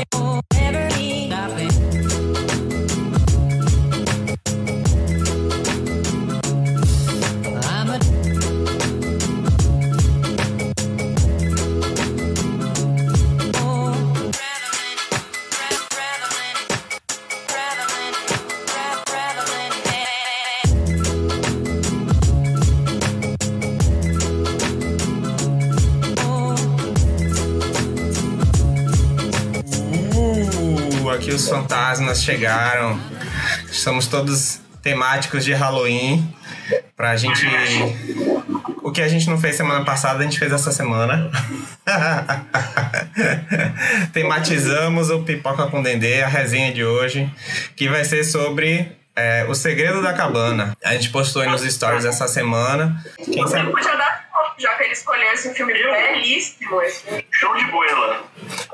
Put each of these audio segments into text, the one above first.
Uh, fantasmas chegaram. Estamos todos temáticos de Halloween. Pra gente. O que a gente não fez semana passada, a gente fez essa semana. Tematizamos o Pipoca com Dendê, a resenha de hoje, que vai ser sobre é, O Segredo da Cabana. A gente postou aí nos stories essa semana. Quem sabe? já que ele escolheu esse filme belíssimo. Esse filme. Show de boela.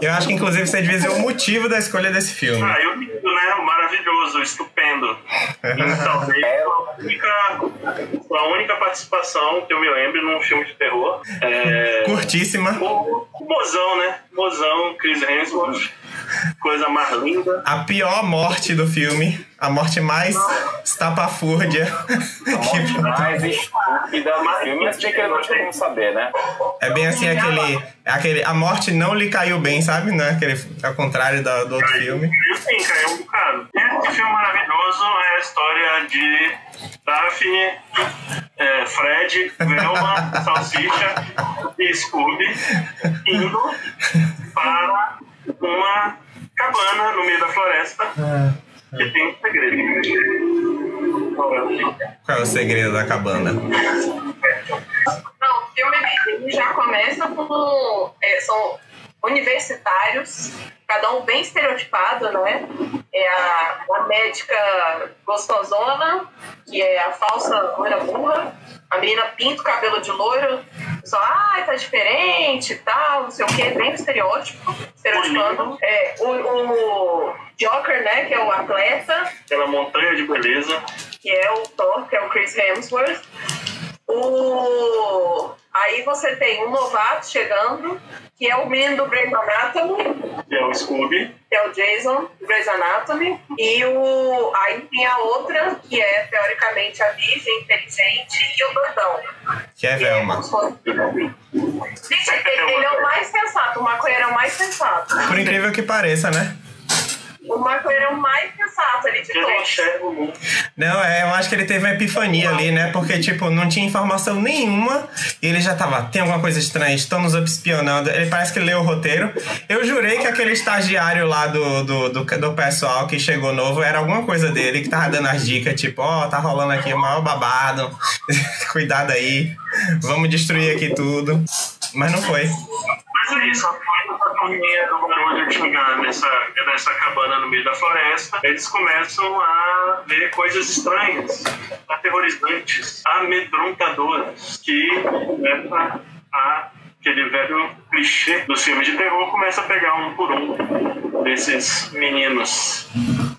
Eu acho que inclusive você devia dizer o motivo da escolha desse filme. Ah, eu lindo, né? Maravilhoso, estupendo. E talvez a única, a única participação que eu me lembro num filme de terror. É, Curtíssima. o, o mozão, né? Mozão, Chris Hemsworth. Coisa mais linda. A pior morte do filme. A morte mais estapafúrdia. que- mais estúpida do filme, mas tinha que não tinha como saber, né? É bem assim aquele, aquele. A morte não lhe caiu bem, sabe? Não é aquele, ao contrário da- do outro filme. Sim, caiu um bocado. Esse filme maravilhoso é a história de Daphne, é, Fred, Velma, Salsicha e Scooby indo para uma cabana no meio da floresta que tem um segredo. Qual é o segredo da cabana? Não, o filme já começa com. é, são universitários, cada um bem estereotipado, né? É a, a médica gostosona, que é a falsa loira burra, a menina pinta o cabelo de loiro, só, ah, tá diferente e tal, não sei o quê, bem estereótipo, estereotipando. É, o, o Joker, né, que é o atleta, Aquela montanha de beleza. que é o Thor, que é o Chris Hemsworth. O... Aí você tem um novato chegando, que é o menino do Grey's Anatomy, que é o Scooby. que é o Jason do Grey's Anatomy. E o... aí tem a outra, que é teoricamente a virgem inteligente, e o doidão. Que é Velma. Gente, ele, ele é o mais sensato, o maconheiro é o mais sensato. Por incrível que pareça, né? O maconheiro é o mais sensato ali de todos. Não, é, eu acho que ele teve uma epifania ali, né? Porque, tipo, não tinha informação nenhuma e ele já tava, tem alguma coisa estranha, estão nos espionando. Ele parece que leu o roteiro. Eu jurei que aquele estagiário lá do, do, do, do pessoal que chegou novo era alguma coisa dele que tava dando as dicas, tipo, ó, tá rolando aqui o maior babado. Cuidado aí. Vamos destruir aqui tudo. Mas não foi. Mas é isso, a turminha do barulho chegar nessa, nessa cabana no meio da floresta, eles começam a ver coisas estranhas, aterrorizantes, amedrontadoras, que leva a aquele velho clichê dos filmes de terror começa a pegar um por um desses meninos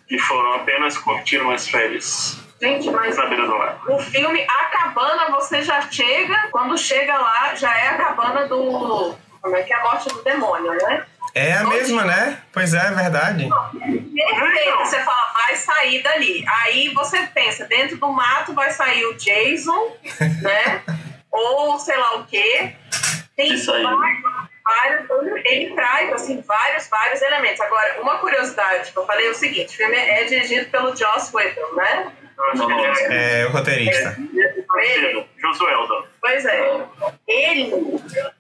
que foram apenas curtir umas férias Gente, mas. O filme A Cabana, você já chega, quando chega lá, já é a cabana do. Como é que é a morte do demônio, né? É a mesma, né? Pois é, é verdade. Perfeito, você fala, vai sair dali. Aí você pensa, dentro do mato vai sair o Jason, né? Ou sei lá o quê. Tem Isso aí. vários, vários- ele traz assim, vários, vários elementos. Agora, uma curiosidade que eu falei é o seguinte: o filme é dirigido pelo Joss Whedon, né? Ele é- É o roteirista. Parceiro, Josueldo. Pois é. Ele,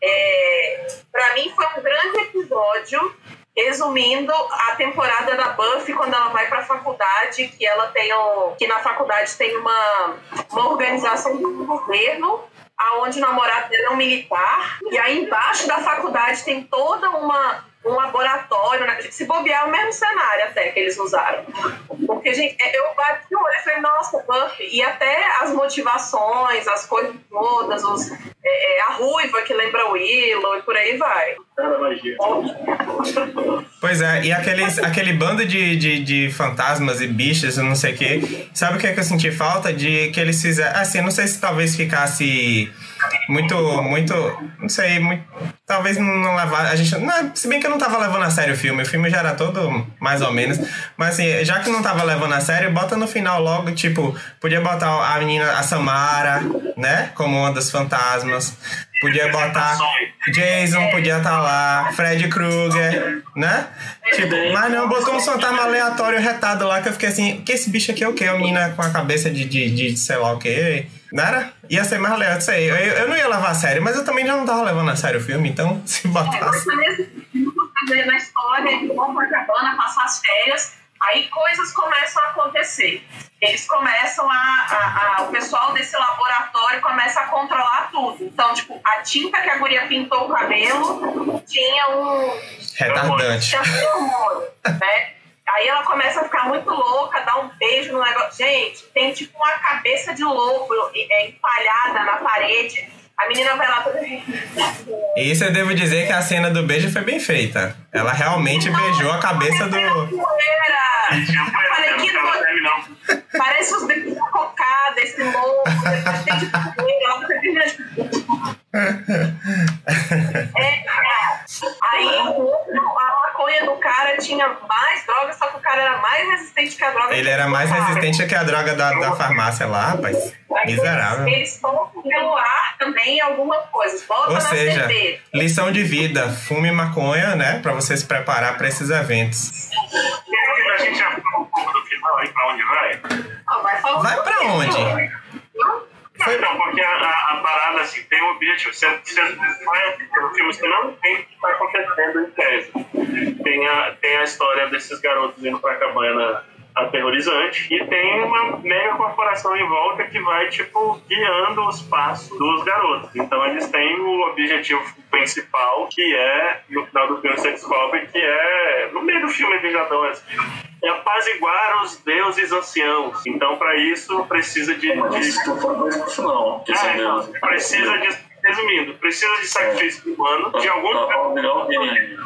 é, para mim, foi um grande episódio resumindo a temporada da Buffy quando ela vai para a faculdade, que ela tem um, que na faculdade tem uma, uma organização do governo aonde o namorado dela é um militar e aí embaixo da faculdade tem toda uma um laboratório, né? se bobear é o mesmo cenário até que eles usaram. Porque, gente, é, eu bati o olho e falei, nossa, Buffy, e até as motivações, as coisas todas, os, é, é, a ruiva que lembra o Willow e por aí vai. Pois é, e aqueles, aquele bando de, de, de fantasmas e bichos, não sei o quê. Sabe o que, é que eu senti falta? De que eles fizeram. Assim, não sei se talvez ficasse muito, muito. Não sei, muito. Talvez não, levar. A gente. Não, se bem que eu não tava levando a sério o filme. O filme já era todo mais ou menos. Mas assim, já que não tava levando a sério, bota no final logo, tipo, podia botar a menina, a Samara, né? Como uma das fantasmas. Podia botar Jason, podia estar lá, Fred Krueger, né? Tipo, mas não, botou um fantasma aleatório retado lá que eu fiquei assim, que esse bicho aqui é o quê? A menina com a cabeça de, de, de sei lá o quê. Não era? Ia ser mais legal isso aí. Eu, eu não ia levar a sério, mas eu também já não tava levando a sério o filme, então se É, botasse. fazer na história, pra cabana, passar as férias, aí coisas começam a acontecer. Eles começam a, a- a- O pessoal desse laboratório começa a controlar tudo. Então, tipo, a tinta que a guria pintou o cabelo tinha um. Retardante. tinha um hormônio, né? Aí ela começa a ficar muito louca, dá um beijo no negócio. Gente, tem tipo uma cabeça de lobo é, empalhada na parede. A menina vai lá toda. E isso eu devo dizer que a cena do beijo foi bem feita. Ela realmente beijou a cabeça do. Eu falei, que não. Parece os bebês da cocada, esse louco, depois tem de poeira, de- É, é. Aí o outro, a maconha do cara tinha mais droga, só que o cara era mais resistente que a droga. Ele era mais Cara. resistente que a droga da, da farmácia lá, rapaz. Miserável. Eles tomam pelo ar também algumas coisas. Bota Ou na seja, cerveja. lição de vida: fume maconha, né? Pra você se preparar pra esses eventos. A gente já falou um pouco do final aí, pra onde vai? Ah, vai falar Vai pra onde? Não? Então, porque a, a, a parada assim, tem um objetivo. Você, você vai pelo filme, você não tem o que está acontecendo em tese. Tem a, tem a história desses garotos indo pra cabana aterrorizante e tem uma mega corporação em volta que vai, tipo, guiando os passos dos garotos. Então eles têm o objetivo principal, que é, no final do filme você descobre que é, no meio do filme eles já dão as é apaziguar os deuses anciãos. Então, para isso, precisa de, de Isso não foi não. Deu. precisa de, resumindo, precisa de sacrifício humano, de algum Alguém, alguém,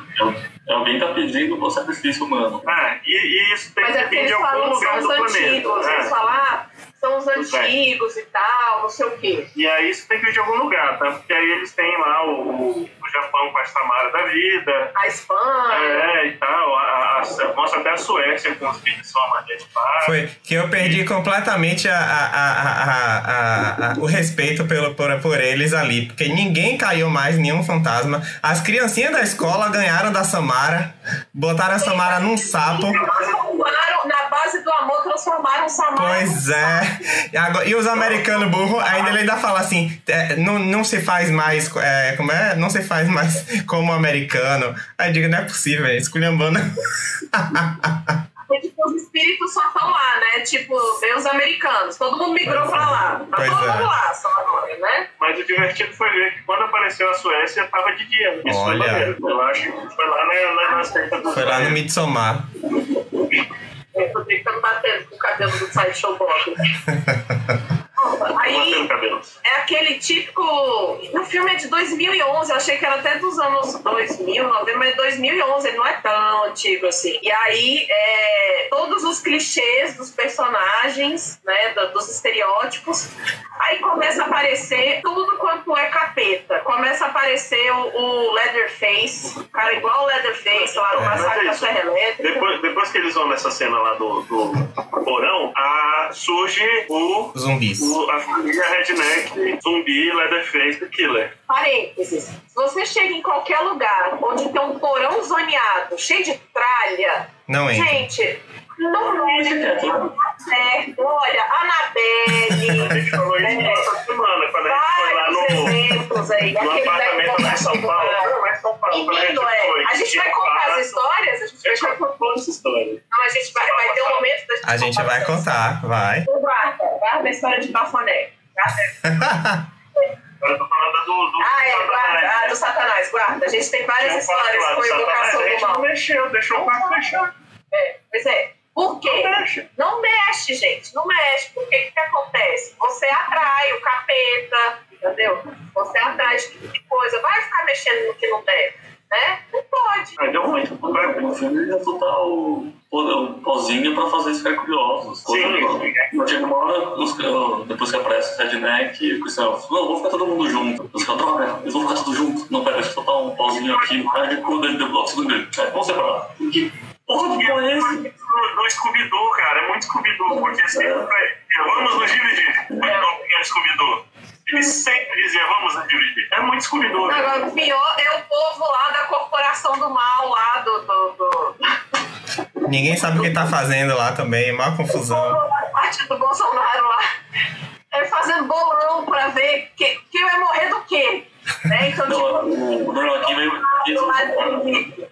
alguém tá pedindo o sacrifício humano. Ah, e, e isso tem Mas é que vir de algum lugar do planeta. né? Eles falam, ah, são os antigos e tal, não sei o quê. E aí isso tem que vir de algum lugar, tá? Porque aí eles têm lá o Japão com a Samara da vida, A Espanha. é, e tal, a, a, a, mostra até a Suécia com os vídeos só de paz. Foi que eu perdi completamente a, a, a, a, a- a- o respeito pelo, por, por eles ali. Porque ninguém caiu mais, nenhum fantasma. As criancinhas da escola ganharam da Samara, botaram a Samara num sapo. Transformaram, na base do amor, transformaram o Samara. Pois é. E, agora- e os americanos burros, ainda ele ainda fala assim: é, não, não se faz mais. é, como é? Não se faz mais como americano. Aí eu digo: não é possível, é esculhambando. Os espíritos só estão lá, né? Tipo, Deus americanos. Todo mundo migrou pra lá. Tá Pois todo é. mundo lá, só agora, né? Mas o divertido foi ver que quando apareceu a Suécia, tava de dia. Isso Olha. foi maneiro. Eu acho que foi lá na, Foi lá no Midsommar. Eu tô tentando bater com o cabelo do Sideshow Bob. Aí, cabelo. é aquele típico. O filme é de 2011, eu achei que era até dos anos 2000, 90, mas 2011, ele não é tão antigo assim. E aí, é, todos os clichês dos personagens, né, do- dos estereótipos. Aí começa a aparecer tudo quanto é capeta. Começa a aparecer o, o Leatherface, o cara igual o Leatherface lá no É. Massacre da Mas é. Serra Elétrica. Depois, depois que eles vão nessa cena lá do, do porão, a, surge o, Zumbis. o- a família Redneck, zumbi, Leatherface, Killer. Parênteses. Se você chega em qualquer lugar onde tem um porão zoneado, cheio de tralha, Não entra. gente, não mexe com certo. Olha, A Anabelle, gente falou isso É. essa semana, quando a gente foi lá no, exemplos aí. no apartamento lá em São Paulo. Invocação Não, é São Paulo. quando a gente é. A vai contar as histórias? A gente A vai contar. contar essa história. Não, a gente vai, vai ter um momento da gente A gente vai contar, vai. Guarda, guarda a história de Bafoné. Guarda. Agora eu tô falando do. do Ah, é, Satanás. guarda. Ah, do Satanás, guarda. A gente tem várias histórias com do Satanás, invocação a do gente não mal. mexeu, deixou o quarto fechado. É, pois é. Por quê? Não mexe. Não mexe, gente. Não mexe. Porque o que, que acontece? Você atrai o capeta, entendeu? Você atrai esse tipo de coisa. Vai ficar mexendo no que não deve. né? Não pode. Aí deu ruim. O filme ia botar o, o pozinho pra fazer ficarem curiosos. Sim. Quando chega uma hora, os depois que aparece o Redneck, o Christian Elf, não, vou ficar todo mundo junto. Os caras, droga, eles vão ficar todos juntos. Não, pera, deixa eu botar um pozinho aqui. Aí quando ele deu o segundo dele. É, vamos separar. Que porra de porra é? No, no Scooby-Doo, cara, é muito Scooby-Doo, porque sempre vamos nos dividir. Muito é. Scooby-Doo. Ele sempre dizia, vamos nos dividir. É muito Scooby-Doo. Agora, o pior é o povo lá da corporação do mal, lá do. do, do... Ninguém sabe o que tá fazendo lá também, é uma confusão. da parte do Bolsonaro lá. É fazendo bolão pra ver que, quem vai morrer do quê. Né? Então, Não, tipo. o o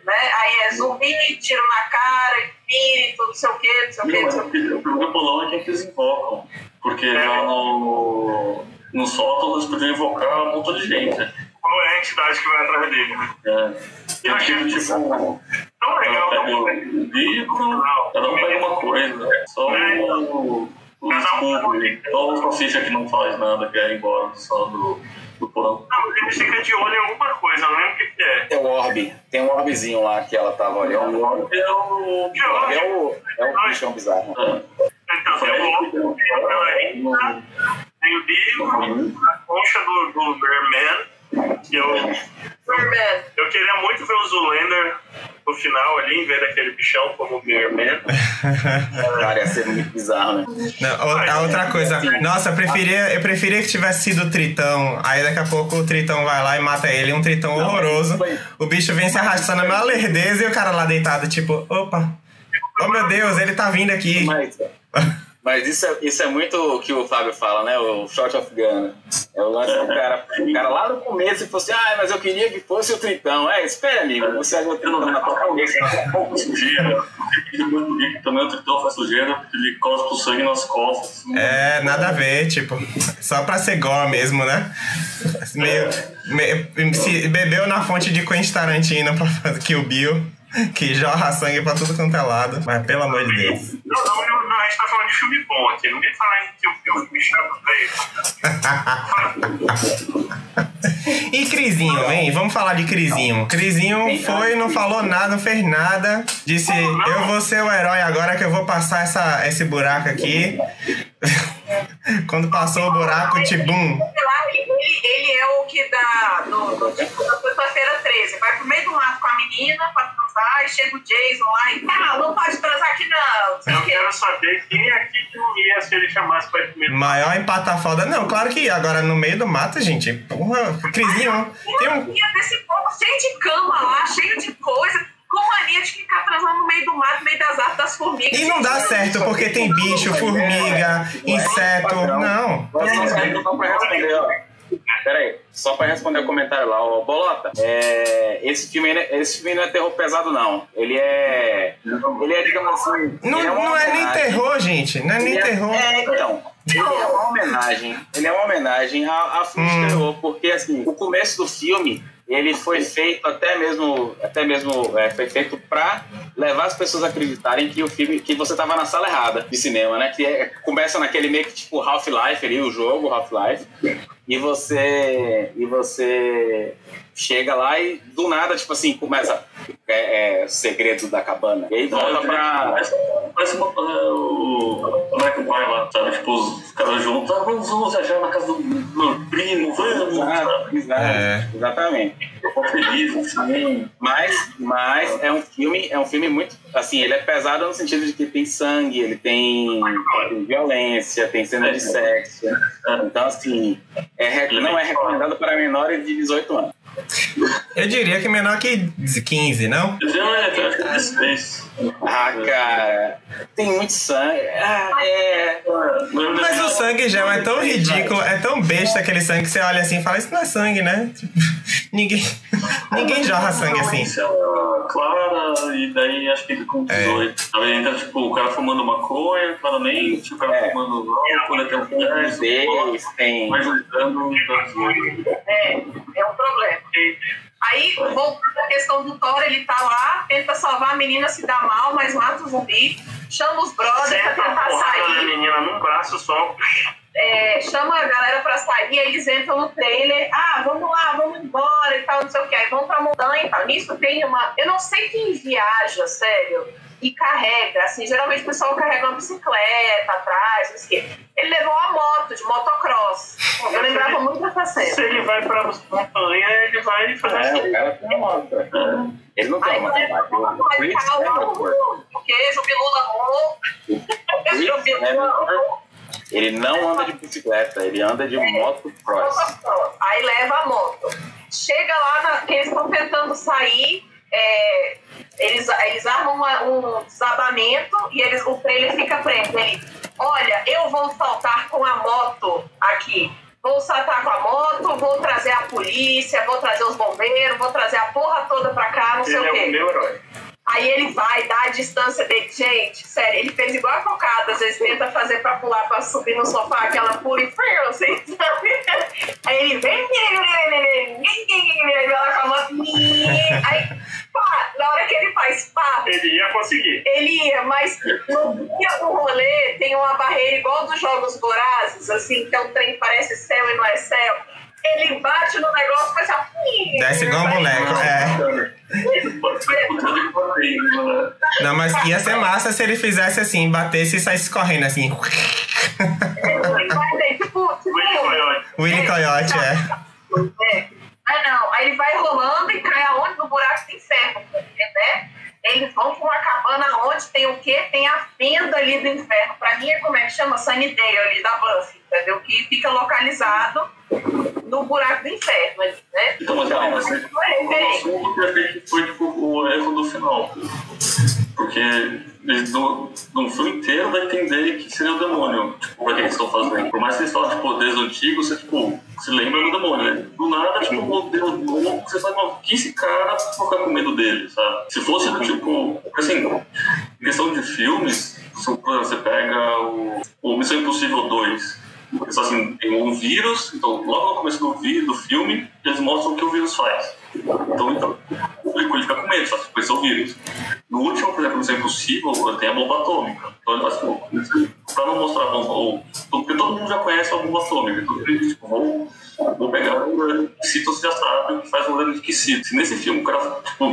Né? Aí é zumbi, tiro na cara, espírito, não sei o quê, não sei o quê, não sei o problema bolão é que eles invocam. Porque lá no, no sótão eles podiam invocar um montão de gente. Qual é a entidade que vai atrás dele? né? É. Eu tive, tipo, Tão legal, tão um pega o livro, cada um pega uma coisa. Só o, o Scooby, só o Salsicha que não faz nada, quer ir embora só do, do porão. Não, ele fica de olho em alguma coisa, não lembro o que, que é. É o orbe. Tem um orbezinho lá que ela tava olhando. O orbe É o. É o, é o bichão bizarro. É, Então, tem o outro, tem o livro, a concha do, do Bearman, que eu, Birdman. eu queria muito ver o Zoolander no final ali, em vez daquele bichão como o Bearman. Cara, ia ser muito bizarro, né? Não, a outra coisa, nossa, eu preferia, eu preferia que tivesse sido o Tritão. Aí daqui a pouco o Tritão vai lá e mata ele, um Tritão horroroso. O bicho vem se arrastando na lerdeza e o cara lá deitado, tipo, opa, oh meu Deus, ele tá vindo aqui. Mas, mas isso, é, isso é muito o que o Fábio fala, né? O short of gun. É o lance do cara. O cara lá no começo ele falou assim: ah, mas eu queria que fosse o Tritão. É, espera, amigo. Você é o Tritão na tua cabeça. pouco sujeira, e também o tritão faz sujeira, porque ele cospe o sangue nas costas. É, nada a ver, tipo, só pra ser gore mesmo, né? Meio, meio- se bebeu na fonte de Quentin Tarantino pra fazer Kill Bill, que jorra sangue pra tudo quanto é lado. Mas pelo amor de Deus. Não, não, não, não, a gente tá falando de filme bom aqui, não vem falar em que o filme me chama E Crisinho, vem, vamos falar de Crisinho. Crisinho foi, não falou nada, não fez nada. Disse, eu vou ser o herói agora que eu vou passar essa, esse buraco aqui. Quando passou o buraco, tibum. Ele, ele é o que dá no, no tipo da sexta-feira 13. Vai pro meio do mato com a menina pra transar e chega o Jason lá e ah, não pode transar aqui não. Eu quero saber quem aqui que não ia se ele chamasse pra ir comer. Maior empata foda. Não, claro que ia. Agora no meio do mato, gente. Porra, Crisinho. Tem um. Tinha desse povo cheio de cama lá, cheio de coisa, com mania de ficar transando no meio do mato, no meio das árvores das formigas. E não dá certo, porque tem bicho, formiga, inseto. Não. Só, ó. Peraí, só pra responder o comentário lá, ó. Bolota, é, esse, filme, esse filme não é terror pesado, não. Ele é. Ele é, digamos assim. Não, uma não é nem terror, gente. Não é nem Ele é- terror. É, então. Ele é uma homenagem. Ele é uma homenagem a, a Hum. de terror, porque assim, o começo do filme ele foi feito até mesmo, até mesmo é, foi feito para levar as pessoas a acreditarem que o filme, que você tava na sala errada de cinema, né? Que é- começa naquele meio que tipo Half-Life ali, o jogo Half-Life, e você e você chega lá e do nada tipo assim começa é, é, segredo da cabana e aí volta pra Parece, uma, é, o American Pie lá, sabe? Tipo, os caras juntos, ah, vamos, vamos viajar na casa do meu primo, vamos, Exato, exato, É. exatamente. Feliz, assim. Mas, mas é um filme, é um filme muito, assim, ele é pesado no sentido de que tem sangue, ele tem, tem violência, tem cena de sexo. Então, assim, é não é recomendado para menores de 18 anos. Eu diria que menor que 15, não? Que é 16. Ah, cara, tem muito sangue. Ah, é. Mas o sangue já é tão ridículo, é tão besta aquele sangue que você olha assim e fala, isso não é sangue, né? Tipo, ninguém, ninguém jorra sangue assim. Violência clara, e daí acho que com 18. Aí entra, tipo, o cara fumando maconha, claramente, o cara É. fumando álcool, tem um tem. vai juntando. É, é um problema. Aí, voltando à questão do Thor, ele tá lá, tenta salvar a menina, se dá mal, mas mata o zumbi, chama os brothers pra Senta a tentar da sair. menina num braço só. é, chama a galera pra sair, aí eles entram no trailer, ah, vamos lá, vamos embora e tal, não sei o que, aí vão pra montanha e tal. Nisso tem uma. Eu não sei quem viaja, sério, e carrega, assim, geralmente o pessoal carrega uma bicicleta atrás, não sei o quê. Ele levou uma moto de motocross. Eu lembrava muito dessa Se cena. ele vai pra montanha, ele vai fazer É, assim. o cara tem uma moto. Ele não tem Aí uma vai moto. O Chris ficar Hemsworth. o queijo, Bilula Hemsworth, Ele não anda de bicicleta, ele anda de motocross. Aí leva a moto. Chega lá, na, que eles estão tentando sair, é, eles, eles armam uma- um desabamento e eles, o trailer fica preso. Ele, olha, eu vou saltar com a moto aqui. Vou saltar com a moto, vou trazer a polícia, vou trazer os bombeiros, vou trazer a porra toda pra cá, não sei Ele o é quê. o meu herói. Aí ele vai dar a distância dele. Gente, sério, ele fez igual a cocada. Às vezes tenta fazer pra pular, pra subir no sofá, aquela pula e jogos vorazes, assim, que é um trem que parece céu e não é céu. Ele bate no negócio e faz assim. Desce igual um boneco, é. Não, mas ia ser massa se ele fizesse assim, batesse e saísse correndo assim. Tipo, tipo, Willy Coyote. Willy Coyote, é. É. Ah, não. Aí ele vai rolando e cai aonde? No buraco do inferno, né? Eles vão pra uma cabana onde tem o quê? Tem a fenda ali do inferno. Pra mim é como é que chama? Sunnydale ali da Buffy, entendeu? Que fica localizado no buraco do inferno, ali, né? Então, mas calma, assim, Não é assunto perfeito foi tipo, o erro do final. Porque no, no filme inteiro vai entender que seria o demônio, tipo, pra que eles estão fazendo. Por mais que eles falam de poderes antigos, você, tipo, se lembra do demônio, né? Do nada, tipo, o Deus, o- você sabe, "Não, que esse cara vai ficar com medo dele, sabe? Se fosse, tipo, assim, em questão de filmes, você pega o, o Missão Impossível 2, eles assim, tem um vírus, então logo no começo do, vi- do filme, eles mostram o que o vírus faz. Então, então público ele fica com medo, só que conhecer o vírus. No último, por exemplo, Missão Impossível, tem a bomba atômica. Então tipo, pra não mostrar a bomba, ou, porque todo mundo já conhece a bomba atômica, então ele tipo, vou, vou pegar o você já sabe que faz o Leonard que cita. Se nesse filme o cara, tipo,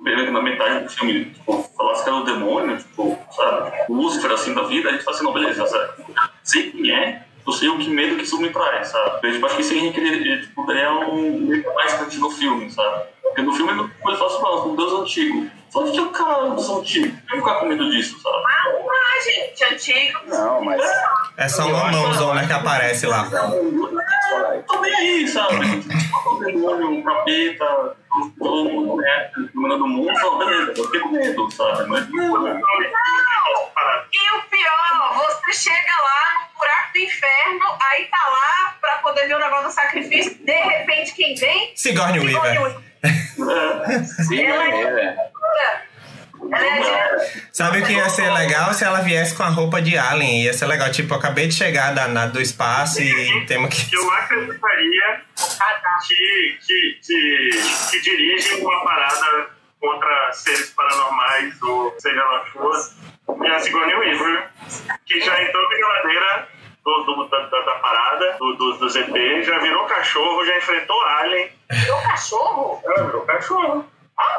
na metade do filme, tipo, falasse que era o demônio, tipo, sabe, o Lúcifer assim da vida, a gente fala assim, não, beleza, sabe? sei quem é, eu sei o que medo que isso me traz, sabe? Eu tipo, acho que isso Henrique ele, ele tipo, daria um medo mais pra no filme, sabe? Porque no filme ele ele fala assim, não, um Deus antigo. Só que é o cara um Deus antigo. Eu vou ficar com medo disso, sabe? Ah, gente, antigo. Não, mas. É só uma mãozona que aparece lá. Eu tô nem aí, sabe? Demônio, o capeta, todo mundo, né? Dominando o mundo, fala, beleza, eu fiquei com medo, sabe? Mas não, E o pior, você chega lá no buraco do inferno, aí tá lá pra poder ver o negócio do sacrifício, de repente quem vem? Sigourney Weaver. é, Sim, Ela é- é. É. Sabe o que ia ser legal se ela viesse com a roupa de Alien? Ia ser legal, tipo, eu acabei de chegar da, na- do espaço e temos que. Eu acreditaria que, que, que, que dirige uma parada contra seres paranormais ou seja lá for, é a Sigourney Weaver, que já entrou na geladeira do, do- da, da, da parada, do, do, do ZT, já virou cachorro, já enfrentou Alien. Virou cachorro? Ela virou cachorro.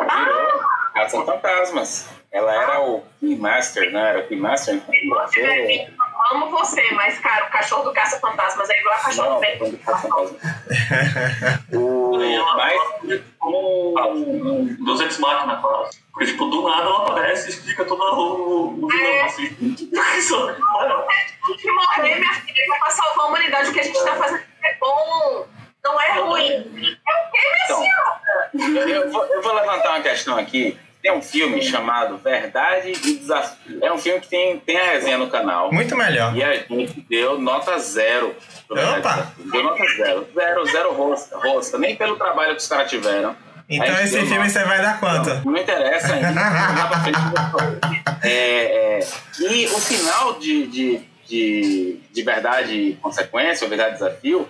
Virou Caça Fantasmas. Ela era o Keymaster, né? Era o Keymaster. então, você amo você, mas, cara, o cachorro do caça-fantasmas é igual a cachorro Não, do bem. quando Caça Fantasmas. O mais como um Deus Ex Machina quase. Porque, tipo, do nada ela aparece e explica todo o, o vilão, assim. Só- Tem que morrer, minha filha, pra salvar a humanidade. O que a gente tá fazendo é bom, não é ruim. É o quê, minha Então. senhora? Eu vou, eu vou levantar uma questão aqui. Tem um filme chamado Verdade e Desafio. É um filme que tem, tem a resenha no canal. Muito melhor. E a gente deu nota zero. Opa! Deu nota zero. Zero, zero rosca. rosca. Nem pelo trabalho que os caras tiveram. Então esse filme nota. você vai dar quanto? Não, não interessa ainda. Não dá pra frente. é, é, e o final de, de, de, de verdade e consequência, ou verdade e desafio,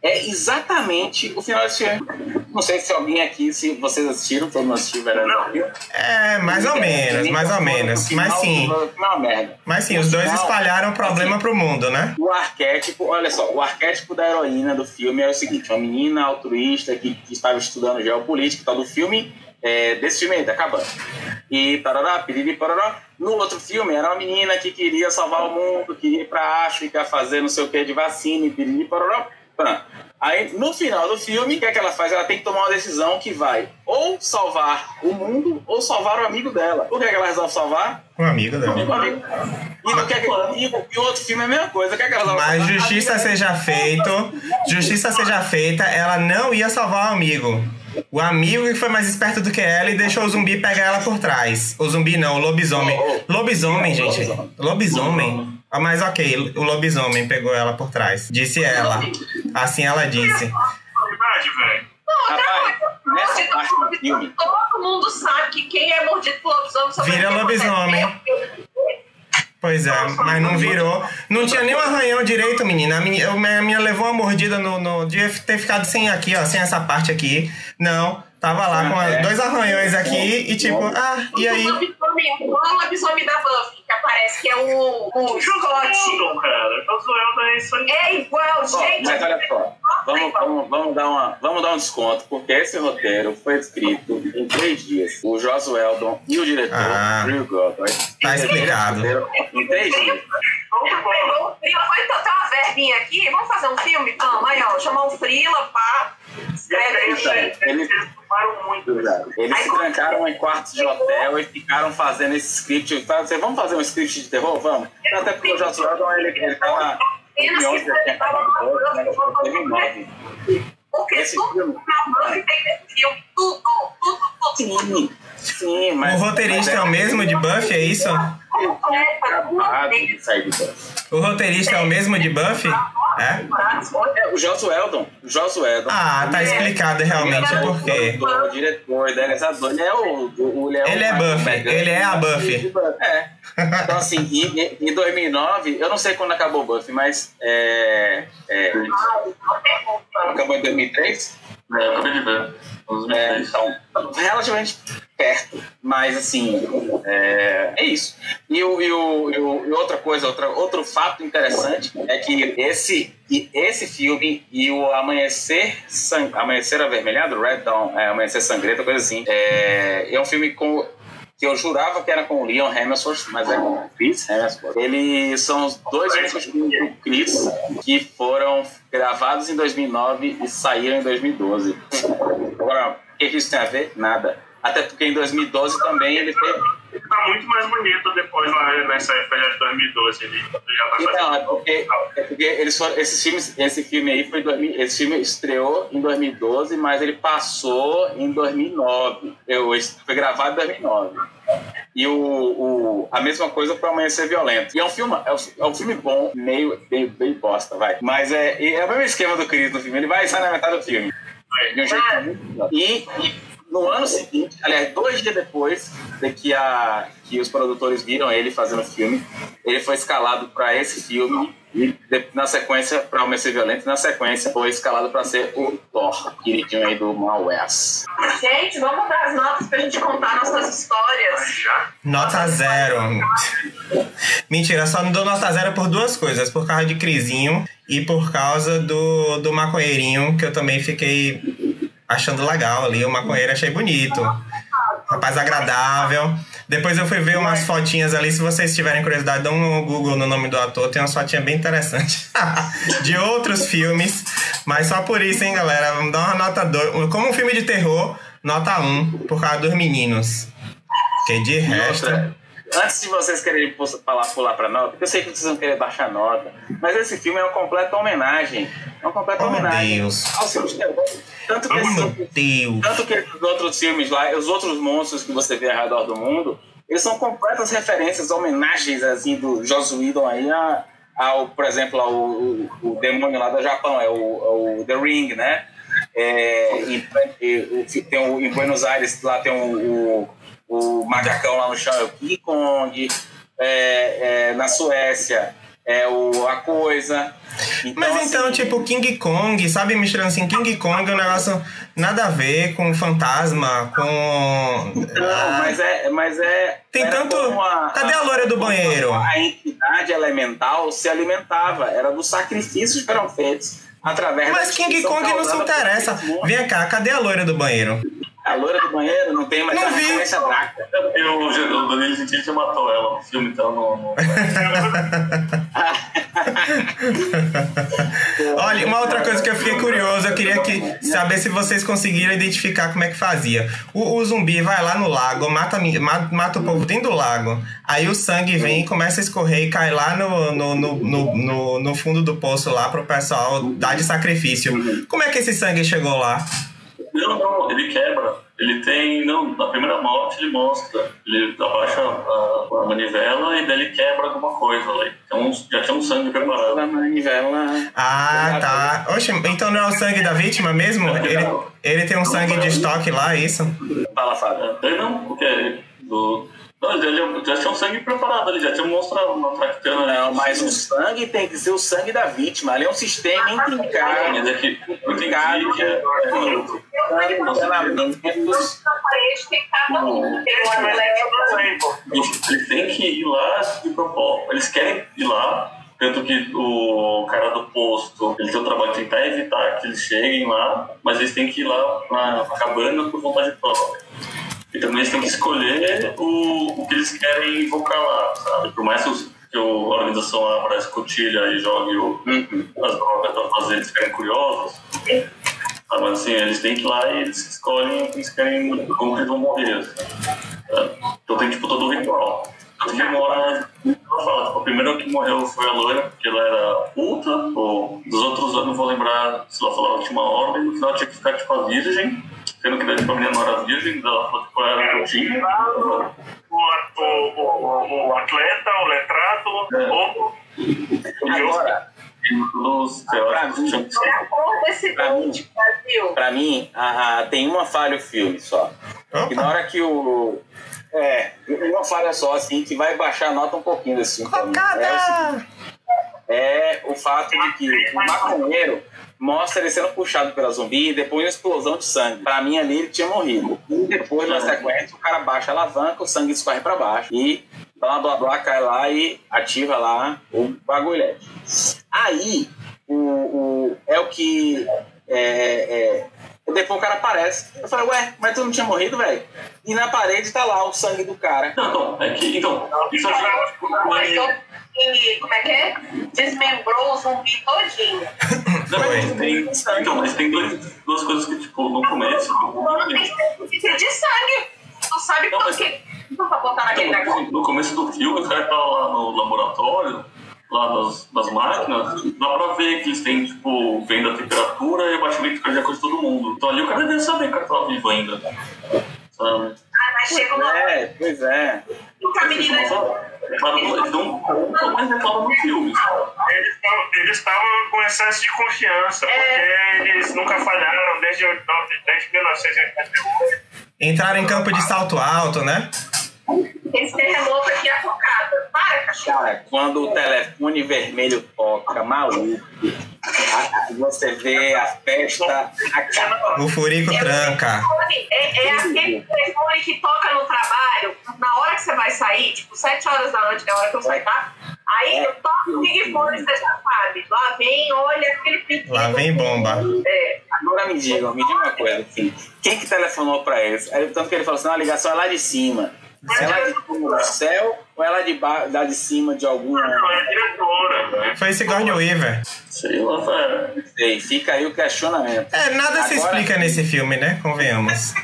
é exatamente o final desse filme. Não sei se alguém aqui, se vocês assistiram, todo mundo assistiu Verdade e Desafio. É, mais ou menos, mais ou menos. Mas sim. Não, merda. Mas sim, os dois Final, espalharam o problema pro mundo, né? O arquétipo, olha só, o arquétipo da heroína do filme é o seguinte: uma menina altruísta que, que estava estudando geopolítica e tal do filme, é, desse filme aí, tá acabando. E tarará, piriri, pororó. No outro filme, era uma menina que queria salvar o mundo, queria ir pra África fazer não sei o que de vacina e piriri, pororó. Pronto. Aí, no final do filme, o que é que ela faz? Ela tem que tomar uma decisão que vai ou salvar o mundo ou salvar o amigo dela. O que é que ela resolve salvar? Um amigo dela. O amigo. E, não quer que, e, e o outro filme é a mesma coisa. O que é que ela Mas justiça seja feito, justiça seja feita, ela não ia salvar o amigo. O amigo que foi mais esperto do que ela e deixou o zumbi pegar ela por trás. O zumbi não, o lobisomem. Lobisomem, gente. Lobisomem. Ah, mas ok, o lobisomem pegou ela por trás. Disse ela. Assim ela disse. Todo mundo sabe que quem é mordido por lobisomem só Vira lobisomem. Pois é, mas não virou. Não tinha nem um arranhão direito, menina. A minha, a minha levou uma mordida no, no. Devia ter ficado sem aqui, ó, sem essa parte aqui. Não, tava lá com É. dois arranhões aqui e tipo, ah, e aí? O lobisomem, é o lobisomem da Buffy? Que aparece que é o, o cara. Josueldo é isso aí. É igual, gente. mas olha só, vamos, vamos, vamos, dar uma, vamos dar um desconto, porque esse roteiro foi escrito em três dias. O Joss Weldon e o diretor, Ah. Drew Goddard, Tá explicado. Em três dias. Pegou o Frila, vai botar uma verbinha aqui, vamos fazer um filme? Vamos, aí ó, chamar o Frila, pá. Eles, Eles eles se trancaram em quartos de hotel e ficaram fazendo esse script. Falaram assim, vamos fazer um script de terror? Vamos. Até porque o Joss Weldon, ele, ele tava... Em 11 de setembro, né? Teve em nove. Porque Esse tudo filme- na Buffy tem filme, tudo, tudo, tudo. Sim, sim, mas... O roteirista é o mesmo de Buffy, é isso? O roteirista é o mesmo de Buffy? É? É, o Joss Weldon. O Joss Weldon. Ah, tá explicado realmente o porquê. O diretor, idealizador, ele é o. o ele é, Ele é o Buffy, ele é a Buffy. É. Então, assim, em, em 2009, eu não sei quando acabou o Buffy, mas. É, é, acabou em 2003? É, eu acabei de ver. É, então, relativamente perto. Mas, assim, é, é isso. E, o, e, o, e, outra coisa, outra, outro fato interessante é que esse, esse filme e o Amanhecer, San, Amanhecer Avermelhado, Red Dawn, é, Amanhecer Sangrento, coisa assim, é, é um filme com que eu jurava que era com o Leon Hemsworth, mas é com o Chris Hemsworth. Eles são os dois filmes do Chris que foram gravados em 2009 e saíram em 2012. Agora, o que isso tem a ver? Nada. Até porque em 2012 também ele fez... Ele tá muito mais bonito depois, lá nessa época de 2012. Ele já tá Então, é porque, é porque eles foram, esses filmes, esse filme aí foi 2000, esse filme estreou em 2012, mas ele passou em 2009. Eu, foi gravado em 2009. E o, o, a mesma coisa para Amanhecer Violento. E é um filme, é um, é um filme bom, meio, meio, bem bosta, vai. Mas é, é o mesmo esquema do Chris no filme. Ele vai sair na metade do filme. De um jeito muito. E, e no ano seguinte, aliás, dois dias depois de que, a, que os produtores viram ele fazendo o filme, ele foi escalado para esse filme e de- na sequência para o Ser Violento, e na sequência foi escalado para ser o Thor, queridinho aí do Mal West. Gente, vamos dar as notas pra gente contar nossas histórias. Nota zero. Mentira, só não dou nota zero por duas coisas. Por causa de Crisinho e por causa do, do maconheirinho, que eu também fiquei achando legal ali. O maconheiro achei bonito. Rapaz agradável. Depois eu fui ver umas fotinhas ali. Se vocês tiverem curiosidade, dão um Google no nome do ator. Tem umas fotinhas bem interessantes. de outros filmes. Mas só por isso, hein, galera? Vamos dar uma nota 2. Como um filme de terror, nota 1. Um, por causa dos meninos. Que de resto. Outra, antes de vocês quererem pu- falar, pular para nota, porque eu sei que vocês vão querer baixar nota, mas esse filme é uma completa homenagem. É uma completa Oh, homenagem Deus. ao filme de terror. Tanto que Oh, esses meu outros- Deus. Tanto que os outros filmes lá, os outros monstros que você vê ao redor do mundo, eles são completas referências, homenagens assim do Joss Whedon aí a, ao, por exemplo, ao o, o demônio lá do Japão, é o, o The Ring, né? É, em, e- e- tem o, em Buenos Aires lá tem o, o, o macacão lá no chão, é o King Kong. É, é, na Suécia é o A Coisa. Mas então, assim, tipo, King Kong, sabe, misturando assim, King Kong é um negócio nada a ver com fantasma, com. Não, Ah, mas é. Mas é Tem tanto- a- Cadê a loira do banheiro? A entidade elemental se alimentava. Era dos sacrifícios que eram feitos através Mas King Kong não se interessa. Vem cá, cadê a loira do banheiro? A loira do banheiro não tem mais Não a vi. referência Draca. Eu, o Danilo Gentili já matou ela no filme, então não. não... Olha, uma outra coisa que eu fiquei curioso, eu queria que, saber se vocês conseguiram identificar como é que fazia. O, o zumbi vai lá no lago, mata, mi- ma- mata o povo dentro do lago, aí o sangue vem e começa a escorrer e cai lá no, no, no, no, no- no fundo do poço lá pro pessoal dar de sacrifício. Como é que esse sangue chegou lá? Não, não, ele quebra. Ele tem. Não, na primeira morte ele mostra. Ele abaixa a, a manivela e daí ele quebra alguma coisa ali. Então já tinha um sangue preparado. Da manivela. Ah, tá. Oxe, então não é o sangue da vítima mesmo? Ele, ele tem um sangue de estoque lá, é isso? Fala, Fábio. Não, porque do. Não, já, já tinha um sangue preparado ali, já tinha mostrado uma fractana ali. Não, mas o sangue tem que ser o sangue da vítima. Ali é um sistema intrincado. Mas é que eu entendi que é. Na. Tem um elétrico. Eles têm que ir lá de propósito. Eles querem ir lá. Tanto que o cara do posto, ele tem o trabalho de tentar evitar que eles cheguem lá, mas eles têm que ir lá na cabana por vontade própria. E também eles têm que escolher o, o que eles querem invocar lá, sabe? Por mais que, a organização abra a escotilha e jogue o, as drogas pra fazer eles ficarem curiosos, ah, mas assim, eles têm que ir lá e eles escolhem o que eles querem, como que eles vão morrer. Então tem tipo todo o ritual. Tanto que mora. Ela fala, tipo, a primeira que morreu foi a loira, porque ela era puta, ou dos outros eu não vou lembrar se ela que tinha uma ordem, no final tinha que ficar tipo a virgem, sendo que daí tipo, a menina não era virgem, ela falou tipo, era que eu tinha. O, o, o, o atleta, o letrado, É. ou Agora, E todos os teóricos tinham que É ser. a cor desse Pra mim. pra mim, a- a- tem uma falha o filme só. E na hora que o. É, uma falha só, assim, que vai baixar a nota um pouquinho pra mim. É o seguinte, Cocada! é o fato de que o maconheiro mostra ele sendo puxado pela zumbi e depois uma explosão de sangue. Pra mim ali ele tinha morrido. E depois na sequência o cara baixa a alavanca, o sangue escorre pra baixo e blá blá blá cai lá e ativa lá o bagulhete. Aí o, o- é o que é, é, depois o cara aparece. Eu falei, ué, mas tu não tinha morrido, velho? E na parede tá lá o sangue do cara. Não, não, é que. Então, isso eu Então, e, como é que é? Desmembrou o zumbi todinho. Não, mas tem, então, mas tem dois, duas coisas que, tipo, no começo. Não tem de sangue. Tu sabe Não, mas- quê? Não pra botar naquele Então, negócio. no começo do filme, o cara tá lá no laboratório, lá das, das máquinas, dá pra ver que eles têm, tipo, vendo a temperatura e o batimento cardíaco de todo mundo. Então ali o cara deve saber que o cara tava vivo ainda. Sabe? Mas chega uma hora É, pois é. eles dão conta, mas reclamam no filme. eles tavam- eles estavam com excesso de confiança, É. porque eles nunca falharam desde, desde 1988. Entraram em campo de salto alto, né? Esse terremoto aqui é a cocada. Para, cachorro. Cara, quando o telefone vermelho toca, maluco, a- a- você vê a festa. O furico tranca. É, é aquele telefone que toca no trabalho, na hora que você vai sair, tipo, 7 horas da noite, que é a hora que eu saio, tá? Aí eu toco o Big Fone, você já sabe. Lá vem, olha aquele pedido. Lá vem bomba. É. Agora me digam, me digam uma coisa, assim, quem que telefonou pra eles? Aí, tanto que ele falou assim, não, a ligação é lá de cima. É lá de cima do céu ou é lá de, ba- lá de cima de alguma... Não, é diretora, né? Foi Sigourney Weaver. Sei lá, velho. Sei, fica aí o questionamento. É, nada se Agora- explica nesse filme, né? Convenhamos.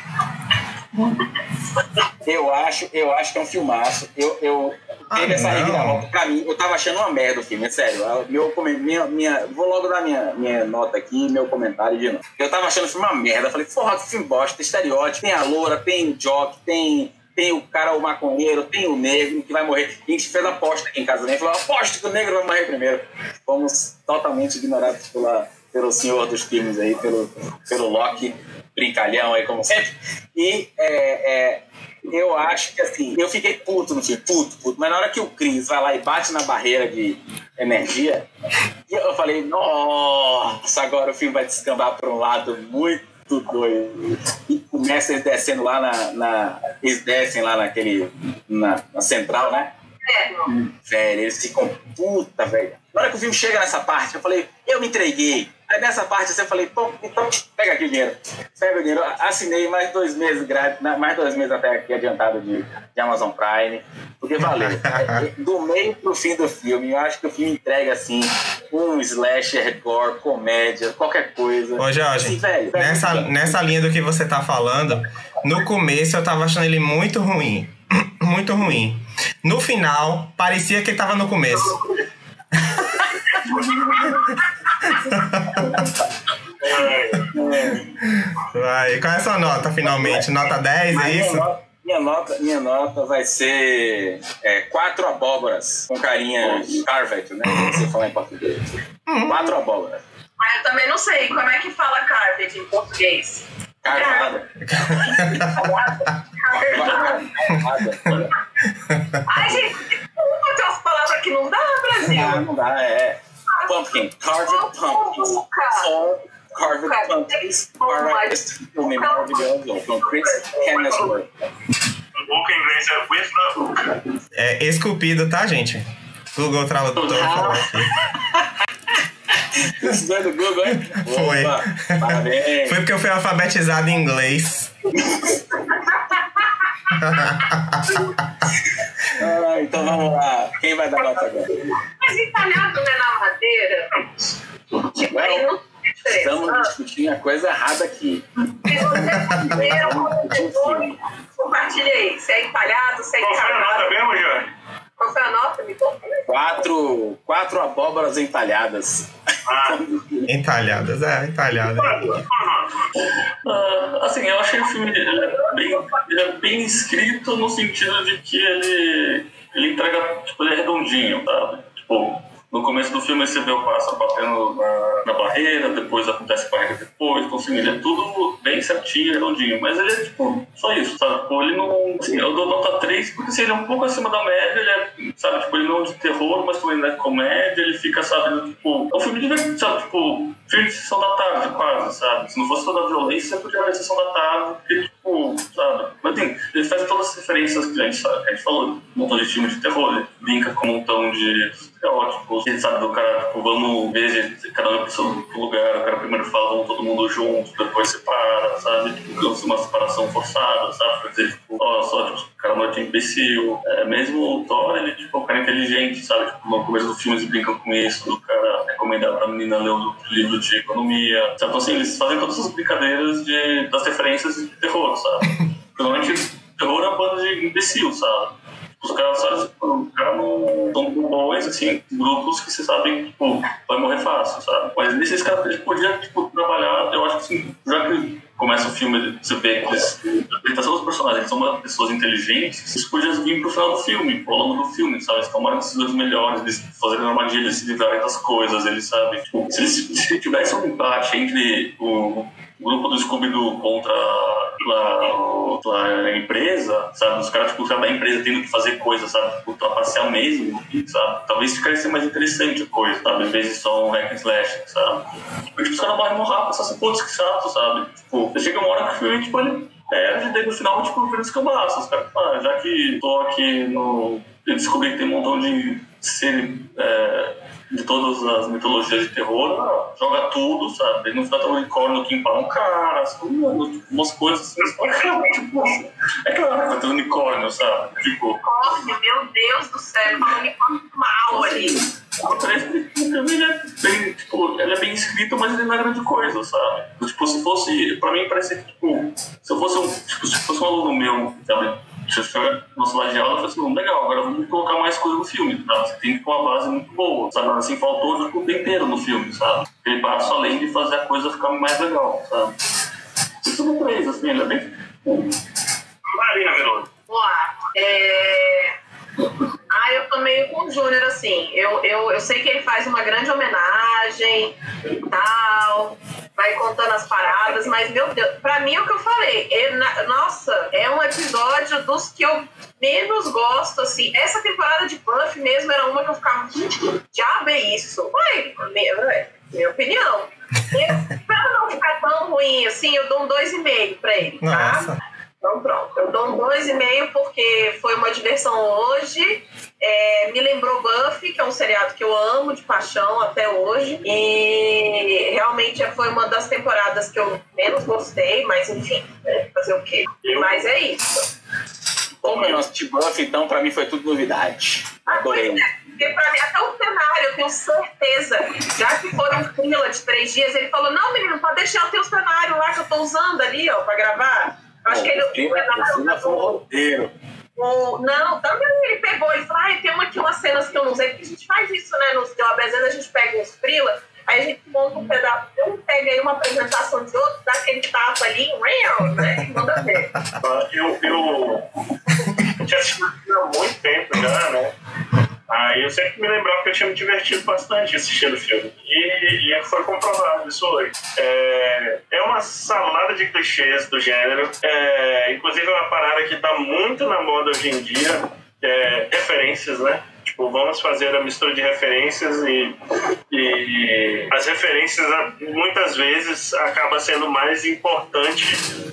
Eu acho, eu acho que é um filmaço. Eu, eu teve Ah, essa não. reviravolta. Pra mim, eu tava achando uma merda o filme, é sério. Eu- Meu, minha, minha, vou logo dar minha, minha nota aqui, meu comentário de novo. Eu tava achando o filme uma merda. Eu falei, porra, que filme bosta, estereótipo. Tem a loura, tem o jock, tem, tem o cara, o maconheiro, tem o negro que vai morrer. E a gente fez aposta aqui em casa, né? Falou, aposta que o negro vai morrer primeiro. Fomos totalmente ignorados pela, pelo senhor dos filmes aí, pelo, pelo Loki, brincalhão aí, como sempre. E é, é, eu acho que assim, eu fiquei puto no filme, puto, puto. Mas na hora que o Chris vai lá e bate na barreira de, energia. Eu falei, nossa, agora o filme vai descambar para um lado muito doido. E começa eles descendo lá na, na. Eles descem lá naquele. Na, na central, né? Velho, eles ficam puta, velho. Na hora que o filme chega nessa parte, eu falei, eu me entreguei. Aí nessa parte você falei, pô, então pega aqui o dinheiro. Pega o dinheiro. Assinei mais dois meses grátis, mais dois meses até aqui adiantado de, de Amazon Prime. Porque valeu. do meio pro fim do filme, eu acho que o filme entrega assim um slasher, gore, comédia, qualquer coisa. Ô, Jorge, Assim, velho, velho, nessa, nessa linha do que você tá falando, no começo eu tava achando ele muito ruim. Muito ruim. No final, parecia que ele tava no começo. Vai, qual é a sua nota finalmente? Nota 10, é Minha isso? nota- Minha nota, minha nota vai ser é, quatro abóboras com carinha Carvet, né? Não sei falar em português. Quatro abóboras. Mas eu também não sei como é que fala carpet em português. Carvada. Carvada. Ai, gente, desculpa ter umas palavras que não dá, Brasil. Ah, não dá, é. Pumpkin. Carved pumpkins. Só carved pumpkins. Para esse filme maravilhoso com Chris Hemsworth. O book em inglês é with the hook. É esculpido, tá, gente? Google Tradutor falou aqui. É do Google, hein? Foi. Opa, Parabéns. Foi porque eu fui alfabetizado em inglês. Ah, então vamos lá. Quem vai dar nota agora? Mas entalhado né, na madeira, tipo, aí não. Estamos discutindo a coisa errada aqui. Se primeiro compartilha aí. Se é entalhado, se é Qual foi a nota mesmo, Jorge? Qual foi a nota? Me conta. Quatro, quatro abóboras entalhadas. Entalhadas, é, entalhadas. Ah, assim, eu achei o filme é bem, é bem escrito no sentido de que ele, ele entrega, tipo, ele é redondinho, sabe? Tipo, no começo do filme você vê o pássaro batendo na, na barreira, depois acontece a barreira depois, então assim, ele é tudo bem certinho, redondinho, mas ele é tipo, só isso, sabe? Tipo, ele não. Assim, eu dou nota 3 porque assim, ele é um pouco acima da média, ele é, sabe, tipo, ele não é de terror, mas também não é de comédia, ele fica, sabe, tipo, é um filme divertido, sabe, tipo, filme de sessão da tarde, quase, sabe? Se não fosse toda a violência, podia haver sessão da tarde, porque, tipo, sabe? Mas assim, ele faz todas as referências que a gente, sabe, a gente falou, um montão de filme de terror, ele brinca com um montão de estereótipos, a gente sabe do cara, tipo, vamos ver, cada um é pessoa do lugar, o cara primeiro fala, vamos todo mundo junto, depois separa, sabe? Tipo, uma separação forçada, sabe? Pra dizer, tipo, ó, só, tipo, o cara não é imbecil. É, mesmo o Thor, ele, tipo, é um cara inteligente, sabe? Tipo, no começo do filme eles brincam com isso, do cara recomendar pra menina ler o livro de economia. Sabe? Então, assim, eles fazem todas essas brincadeiras de, das referências de terror, sabe? Normalmente, terror é uma banda de imbecil, sabe? Os caras, sabe, tipo, cara não são bons, assim, grupos que você sabe, tipo, vai morrer fácil, sabe? Mas nesses caras, ele podia, tipo, trabalhar, eu acho que, assim, já que começa o filme, você vê que eles, a apresentação dos personagens eles são pessoas inteligentes, isso podia vir pro final do filme, ao longo do filme, sabe? Eles tomarem decisões melhores, eles fazerem armadilhas, se livrarem das coisas, eles sabem, tipo, se eles se tivesse um empate entre o o grupo do Scooby-Doo contra a empresa, sabe? Os caras, tipo, caras da empresa tendo que fazer coisa, sabe? Tipo, trapacear mesmo, sabe? Talvez ficasse mais interessante a coisa, sabe? Em vez de só um hack and slash, sabe? Porque tipo, os caras morrem muito rápido, se putz, que chato, sabe? Tipo, chega uma hora que o filme, tipo, ele perde, daí no final, tipo, vira escambaço. Os caras, ah, já que tô aqui no... Eu descobri que tem um montão de ser de todas as mitologias de terror, joga tudo, sabe? Ele não fica tão unicórnio que empala um cara, tipo, umas coisas assim, fala, tipo, é claro que vai ter unicórnio, sabe? Tipo, Corre, meu Deus do céu, falando mal ali. o filme ele é bem, tipo, ele é bem escrito, mas ele não é grande coisa, sabe? Tipo, se fosse, pra mim parece que, tipo, se eu fosse um, tipo, se fosse um aluno meu, sabe? Se eu estiver na sala de aula, falei assim, "Hum, legal, agora vamos colocar mais coisa no filme, sabe? Você tem que ter uma base muito boa, sabe? Assim, faltou o tempero no filme, sabe? Ele passa além de fazer a coisa ficar mais legal, sabe? Isso no 3, assim, ele é bem... Marina Veloso. Vamos lá. É... Ah, eu tô meio com o Júnior, assim. Eu, eu, eu sei que ele faz uma grande homenagem e tal. Vai contando as paradas, mas meu Deus, pra mim é o que eu falei. É, na- nossa, é um episódio dos que eu menos gosto, assim. Essa temporada de Buffy mesmo era uma que eu ficava, gente, que diabo é isso? Ué, minha, minha opinião. Eu, pra não ficar tão ruim assim, eu dou um 2,5 pra ele, tá? Nossa. Então pronto, eu dou um 2,5 porque foi uma diversão hoje. É, me lembrou Buffy, que é um seriado que eu amo de paixão até hoje. E realmente foi uma das temporadas que eu menos gostei, mas enfim, né, fazer o quê? Eu- Mas é isso. Como eu não assisti Buffy, então pra mim foi tudo novidade. Adorei. Pois é, porque pra mim, até o cenário, eu tenho certeza, já que foram fila de três dias, ele falou: não, menino, pode deixar o teu cenário lá que eu tô usando ali, ó, pra gravar. Acho que ele. foi um roteiro. O- não, também ele pegou e falou: ai, tem uma aqui umas cenas que eu não usei, porque a gente faz isso, né, nos jobs. Às vezes a gente pega uns frila, aí a gente monta um pedaço, um pega aí uma apresentação de outro, dá aquele tapa ali, né, e manda ver. Eu, eu, eu tinha assistido há muito tempo já, né? Aí eu sempre me lembrava que eu tinha me divertido bastante assistindo o filme. E, e foi comprovado isso hoje. É, é uma salada de clichês do gênero. É, inclusive é uma parada que está muito na moda hoje em dia, é referências, né? Tipo, vamos fazer a mistura de referências e, e as referências muitas vezes acaba sendo mais importante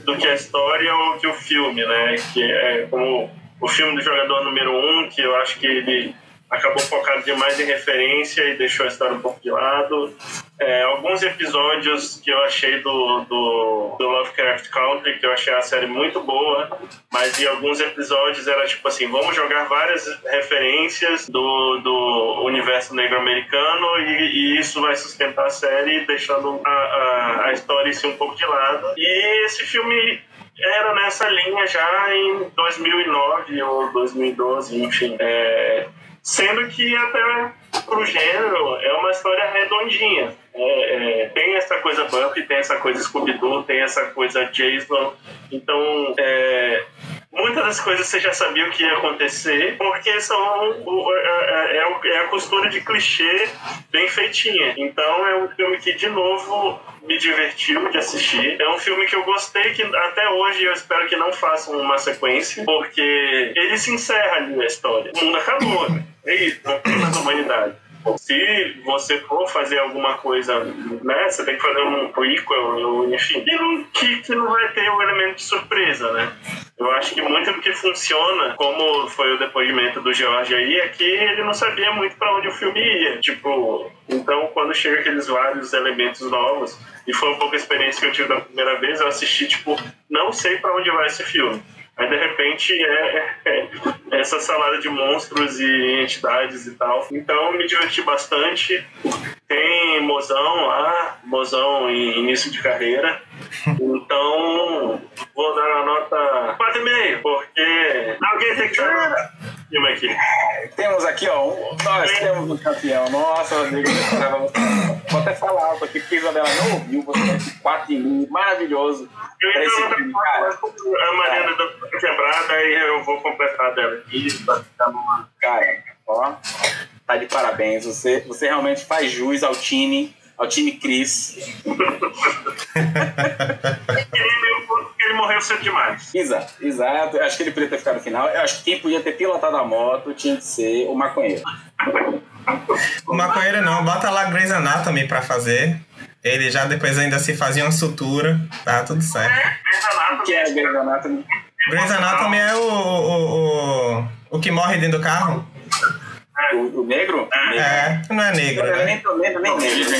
do que a história ou que o filme, né? Que é como o filme do jogador número um, que eu acho que ele acabou focado demais em referência e deixou a história um pouco de lado. É, alguns episódios que eu achei do, do, do Lovecraft Country, que eu achei a série muito boa, mas em alguns episódios era tipo assim, vamos jogar várias referências do, do universo negro-americano e, e isso vai sustentar a série, deixando a, a, a história em si um pouco de lado. E esse filme era nessa linha já em 2009 ou 2012, enfim. É, sendo que até pro gênero é uma história redondinha. É, é, tem essa coisa Buffy, tem essa coisa Scooby-Doo, tem essa coisa Jason. Então, é, muitas das coisas você já sabia o que ia acontecer, porque são o- é, é, o- é a costura de clichê bem feitinha. Então, é um filme que, de novo, me divertiu de assistir. É um filme que eu gostei, que até hoje eu espero que não façam uma sequência, porque ele se encerra ali na história. O mundo acabou, né? É isso, não tem mais humanidade. Se você for fazer alguma coisa, né, você tem que fazer um ou, enfim, e não, que, que não vai ter o elemento de surpresa, né? Eu acho que muito do que funciona, como foi o depoimento do George aí, é que ele não sabia muito pra onde o filme ia. Tipo, então quando chega aqueles vários elementos novos, e foi um pouco a experiência que eu tive da primeira vez, eu assisti, tipo, não sei pra onde vai esse filme. Aí de repente é, é- é essa salada de monstros e entidades e tal. Então me diverti bastante. Tem mozão lá, mozão em início de carreira. Então vou dar a nota 4,5, porque alguém tem que dar filme aqui. Temos aqui, ó, um- nós temos um campeão. Nossa, Rodrigo, vou até falar alto aqui, porque a Isabela não ouviu. Você tem esse 4 em mim, maravilhoso. Eu ainda esse filme, cara. como a Mariana da quebrada e eu vou completar dela aqui pra ficar numa. Cara, ó, tá de parabéns. Você, você realmente faz jus ao time, ao time Cris. Ele, morreu cedo demais. Exato, exato. Acho que ele podia ter ficado no final. Eu acho que quem podia ter pilotado a moto tinha que ser o maconheiro. O maconheiro não, bota lá Grey's Anatomy pra fazer. Ele já depois ainda se fazia uma sutura, tá tudo certo. Renato, Que é a Grey's Anatomy. Grey's Anatomy é o, o, o, o que morre dentro do carro? O, o negro? Negro. É, não é negro, né? nem negro.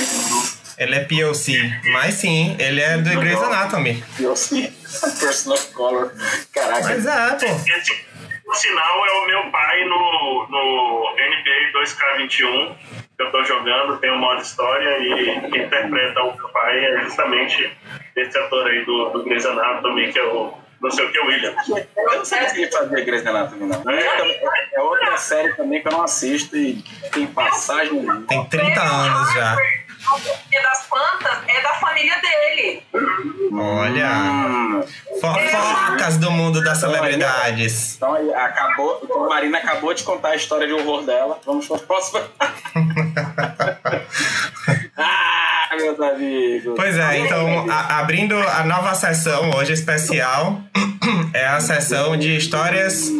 Ele é POC, mas sim, ele é do Grey's Anatomy. Eu sim. Personal color. Caraca. Mas é, pô. Esse, por sinal, é o meu pai no, no NBA 2K21 que eu tô jogando, tem o modo história e quem interpreta o meu pai é justamente esse ator aí do, do Grey's Anatomy, que é o não sei o que, William. Eu não sei se fazia Grey's Anatomy, não. É, é outra série também que eu não assisto e tem passagem. Tem 30 anos já. Porque das plantas é da família dele. Olha. Hum, Fofocas do mundo das celebridades. então aí acabou. Então a Marina acabou de contar a história de horror dela. Vamos para a próxima. Pois é, então a- abrindo a nova sessão hoje especial é a sessão de histórias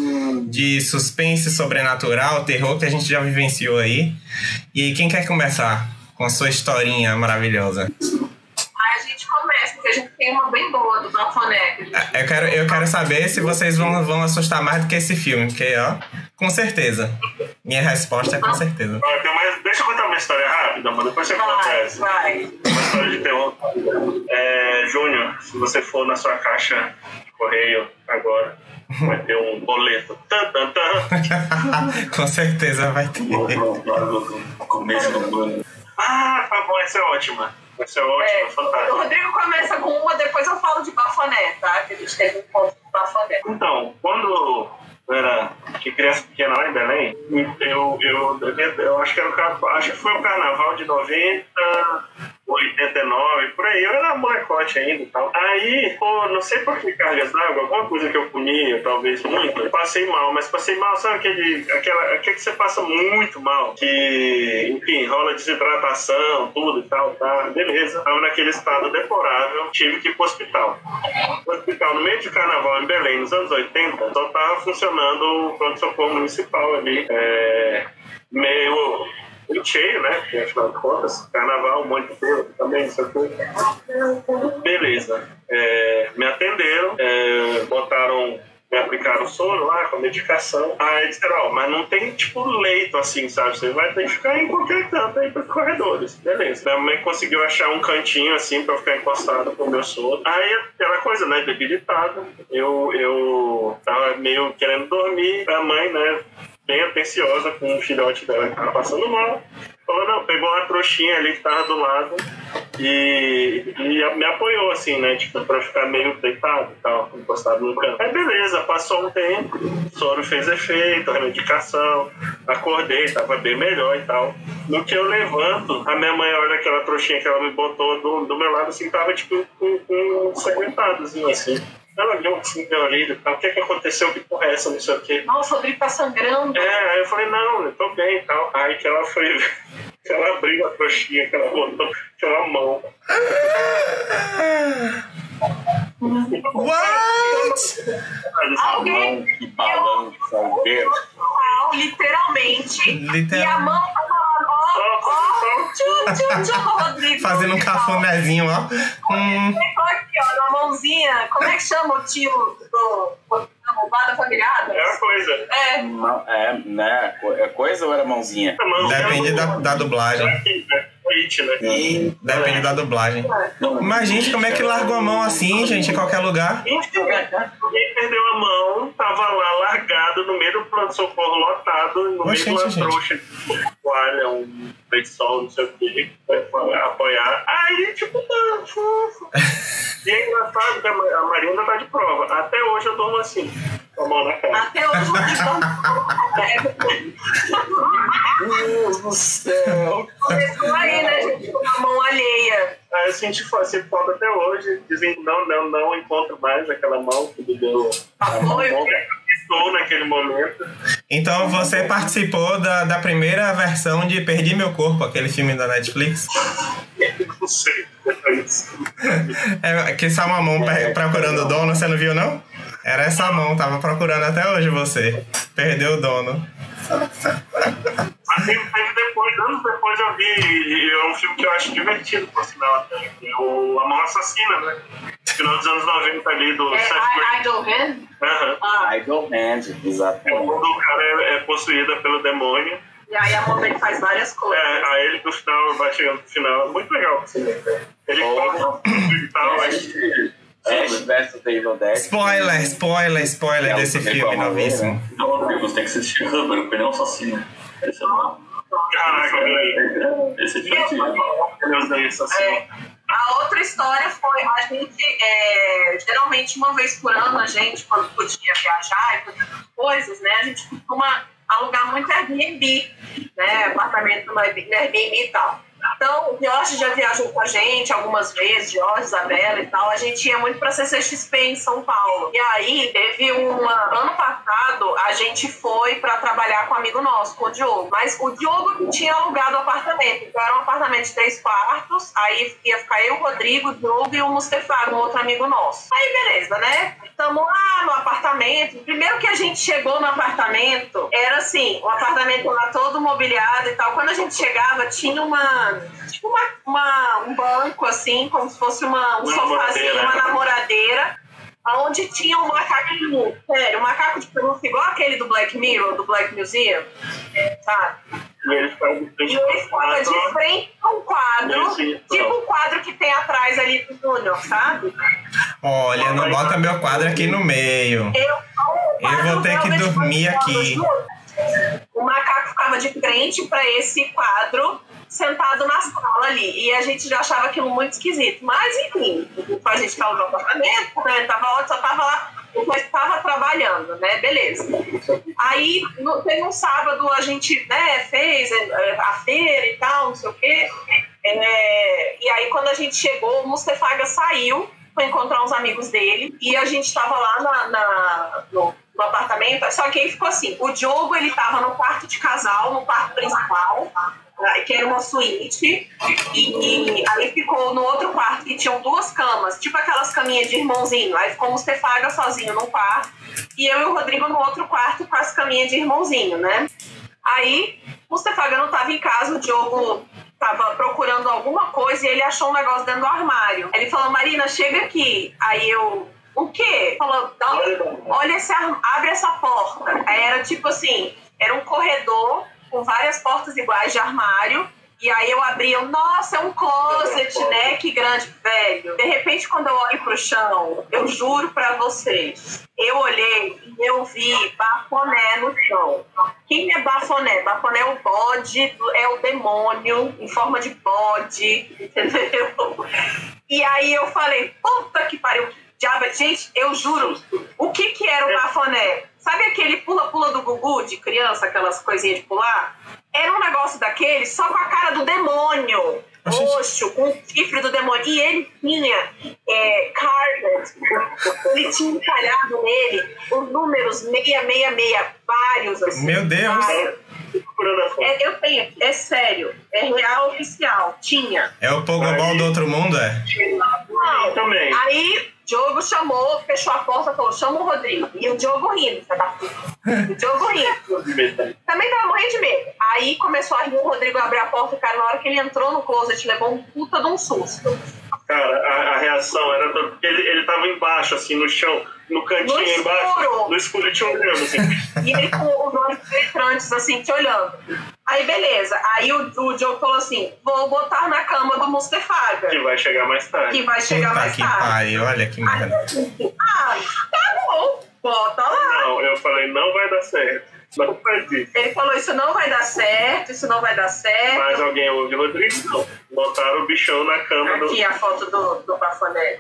de suspense sobrenatural, terror que a gente já vivenciou aí. E quem quer começar com a sua historinha maravilhosa? Aí a gente começa, porque a gente tem uma bem boa do Bafoneca. Eu quero, eu quero saber se vocês vão, vão assustar mais do que esse filme, porque, ó, com certeza. Minha resposta é com certeza. Tem mais- Deixa eu contar uma história rápida, mas depois você conta Vai, essa. vai. Uma história de terror. É, Júnior, se você for na sua caixa de correio agora, vai ter um boleto. Tan, tan, tan. com certeza vai ter. No começo do ano. Ah, tá bom, essa é ótima. Essa é ótima, É, o. Rodrigo começa com uma, depois eu falo de Bafoné, tá? Que a gente teve um ponto de Bafoné. Então, quando eu era que criança pequena lá em Belém, eu, eu, eu, eu acho que era o acho que foi o carnaval de 90, 89, por aí. Eu era molecote ainda e tal. Aí, pô, não sei por que cargas d'água, alguma coisa que eu comia, talvez muito, eu passei mal, mas passei mal, sabe aquele, aquela, aquele que você passa muito mal, que, enfim, rola desidratação, tudo e tal, tá? Beleza. Tava naquele estado deplorável, tive que ir pro hospital. O hospital, no meio de carnaval em Belém, nos anos 80, só tava funcionando o pronto-socorro municipal ali. É, meio, meio cheio, né? Afinal de contas, carnaval, um monte de coisa também, isso aqui. Beleza. É, me atenderam, é, botaram. Me aplicaram soro lá com medicação. Aí disseram, ó, mas não tem tipo leito assim, sabe? Você vai ter que ficar em qualquer canto aí pros corredores. Beleza. Minha mãe conseguiu achar um cantinho assim pra eu ficar encostado com o meu soro. Aí aquela coisa, né? Debilitado. Eu, eu tava meio querendo dormir. A mãe, né? Bem atenciosa com o filhote dela que tava passando mal. Falou, não, pegou uma trouxinha ali que tava do lado e, e me apoiou, assim, né? Tipo, pra ficar meio deitado e tal, encostado no canto. Aí beleza, passou um tempo, o soro fez efeito, a medicação, acordei, tava bem melhor e tal. No que eu levanto, a minha mãe olha aquela trouxinha que ela me botou do, do meu lado, assim, tava tipo com, com um sangrentadozinho, assim. Ela olhou assim, meu e tal, o que que aconteceu, que porra é essa, não sei o quê. Nossa, o Rodrigo tá sangrando. É, aí eu falei, não, eu tô bem e tal. Aí que ela foi, que ela abriu a trouxinha, que ela botou, uma mão. What? Alguém Mão que balança o dedo. literalmente. E a mão tá falando, ó, ó, tchu, tchu, tchu, Rodrigo. Fazendo um cafunézinho, ó. Hum, mãozinha. Como é que chama o tio do da roubada familiar? É uma coisa. É, Não, é, né? É coisa ou era mãozinha? Mão depende é da, da dublagem. Né? Né? Depende da dublagem. Mas, gente, como é que largou a mão assim, gente, em qualquer lugar? Alguém perdeu a mão, tava lá largado no meio do pronto-socorro lotado, no meio de uma gente. trouxa de toalha, um sol, não sei o que, pra apoiar. Aí, tipo, tá fofo. E é engraçado que a Ma- a Marina tá de prova. Até hoje eu durmo assim, com a mão na cara. até hoje o Rodrigo Meu Deus do céu! começou aí, né, gente, com a mão alheia. Aí eu senti, senti falta até hoje. Dizem que não, não, não encontro mais aquela mão que me deu Apoio. a mão que estou naquele momento. Então você participou da, da primeira versão de Perdi Meu Corpo, aquele filme da Netflix. Não sei. É isso. É, que só uma mão per- procurando o dono, você não viu, não? Era essa mão, tava procurando até hoje você. Perdeu o dono. Mas teve depois, anos depois eu vi, e é um filme que eu acho divertido, por sinal, até, que é o A Mão Assassina, né? Final dos anos 90 ali, do É, Seth Green. don't hand. Aham. Ah, Idol Hand, exatamente. Quando o cara é, é possuída pelo demônio, e aí a mão dele faz várias coisas. é, aí ele no final vai chegando no final, é muito legal. Assim, né? Ele Oh. toca e tal, aí Ash vs Evil Dead. Spoiler, spoiler, spoiler É, desse filme ver, novíssimo. né? Então, amigos, tem que assistir Rubber, o pneu assassino. Esse é bom. Caraca, velho. Esse é divertido. Meu Deus, daí, assim. É. A outra história foi a gente, é, geralmente uma vez por ano, a gente, quando podia viajar e fazer coisas, né, a gente costuma alugar muito Airbnb, né, apartamento no Airbnb e tal. Então, Jorge já viajou com a gente algumas vezes, Jorge, Isabela e tal. A gente ia muito pra CCXP em São Paulo. E aí, teve uma. Ano passado, a gente foi pra trabalhar com um amigo nosso, com o Diogo. Mas o Diogo tinha alugado o apartamento. Então, era um apartamento de três quartos. Aí ia ficar eu, o Rodrigo, o Diogo e o Mustafa, um outro amigo nosso. Aí, beleza, né? Estamos lá no apartamento. Primeiro que a gente chegou no apartamento, era assim, o apartamento lá todo mobiliado e tal. Quando a gente chegava, tinha uma. Tipo uma, uma um banco, assim, como se fosse uma, um sofazinho, uma namoradeira. Onde tinha um macaquinho, sério, um macaco de pelúcia igual aquele do Black Mirror, do Black Museum, sabe? E ele ficava de frente de a um quadro, Sim, tipo pronto. o quadro que tem atrás ali do Júnior, sabe? Olha, não bota meu quadro aqui no meio. Eu, Eu vou ter que dormir aqui. O macaco ficava de frente para esse quadro, sentado na sala ali. E a gente já achava aquilo muito esquisito. Mas, enfim, a gente estava no apartamento, né? Tava só tava lá, mas estava trabalhando, né? Beleza. Aí, no, um sábado, a gente né, fez é, a feira e tal, não sei o quê. É, e aí, quando a gente chegou, o Mustafaga saiu foi encontrar uns amigos dele e a gente tava lá na, na- no, no apartamento, só que aí ficou assim, o Diogo ele tava no quarto de casal, no quarto principal, que era uma suíte, e, e aí ficou no outro quarto que tinham duas camas, tipo aquelas caminhas de irmãozinho, aí ficou o Mustefaga sozinho no quarto, e eu e o Rodrigo no outro quarto com as caminhas de irmãozinho, né? Aí, o Mustafaga não tava em casa, o Diogo tava procurando alguma coisa e ele achou um negócio dentro do armário. Ele falou, Marina, chega aqui. Aí eu, o quê? Falou, olha esse abre essa porta. Aí era tipo assim, era um corredor com várias portas iguais de armário. E aí eu abri, eu, nossa, é um closet, né? Que grande, velho. De repente, quando eu olho pro chão, eu juro pra vocês, eu olhei e eu vi bafoné no chão. Quem é bafoné? Bafoné é o bode, é o demônio em forma de bode, entendeu? E aí eu falei, puta que pariu, que diabo. é-" Gente, eu juro, o que que era o bafoné? Sabe aquele pula-pula do Gugu de criança, aquelas coisinhas de pular? Era um negócio daquele, só com a cara do demônio. Roxo, com o chifre do demônio. E ele tinha é, Carlet, ele tinha encalhado nele os números 666, vários assim. Meu Deus. vários. É, eu tenho, é sério, é real oficial, tinha. É o Pogobol do outro mundo, é? Não, também. Aí, Diogo chamou, fechou a porta e falou: chama o Rodrigo. E o Diogo rindo, da puta. O Diogo rindo. Também tava morrendo de medo. Aí começou a rir, o Rodrigo abriu a porta, cara, na hora que ele entrou no closet, levou um puta de um susto. Cara, a, a reação era. do- porque Ele, ele tava embaixo, assim, no chão, no cantinho No escuro. embaixo. No escuro, te olhando, assim. E ele com os olhos penetrantes, assim, te olhando. Aí, beleza. Aí o, o Diogo falou assim: vou botar na cama do Mustafaga, que vai chegar mais tarde. que vai chegar Puta mais que tarde. pariu, olha que merda. Ah, tá bom, bota lá. Não, eu falei, não vai dar certo. Não faz isso. Ele falou: Isso não vai dar certo, isso não vai dar certo. Mas alguém ouve Rodrigo? Não. Botaram o bichão na cama do. Aqui a foto do, do Bafoné.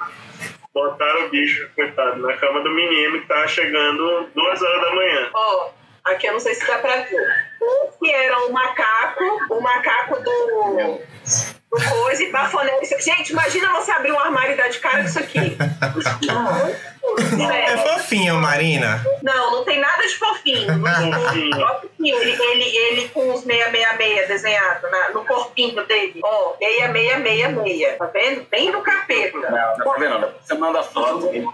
Botaram o bicho, coitado, na cama do menino que tava chegando duas horas da manhã. Ó, aqui eu não sei se dá pra ver. Um que era o macaco, o macaco do. do coisa e. Isso- Gente, imagina você abrir um armário e dar de cara com isso aqui. É Sério. fofinho, Marina. Não, não tem nada de fofinho. Não. Ele, ele, ele com os 666 desenhado na- no corpinho dele. Ó, 6666. Tá vendo? Bem do capeta. Não, não tá vendo? Você manda foto. Eu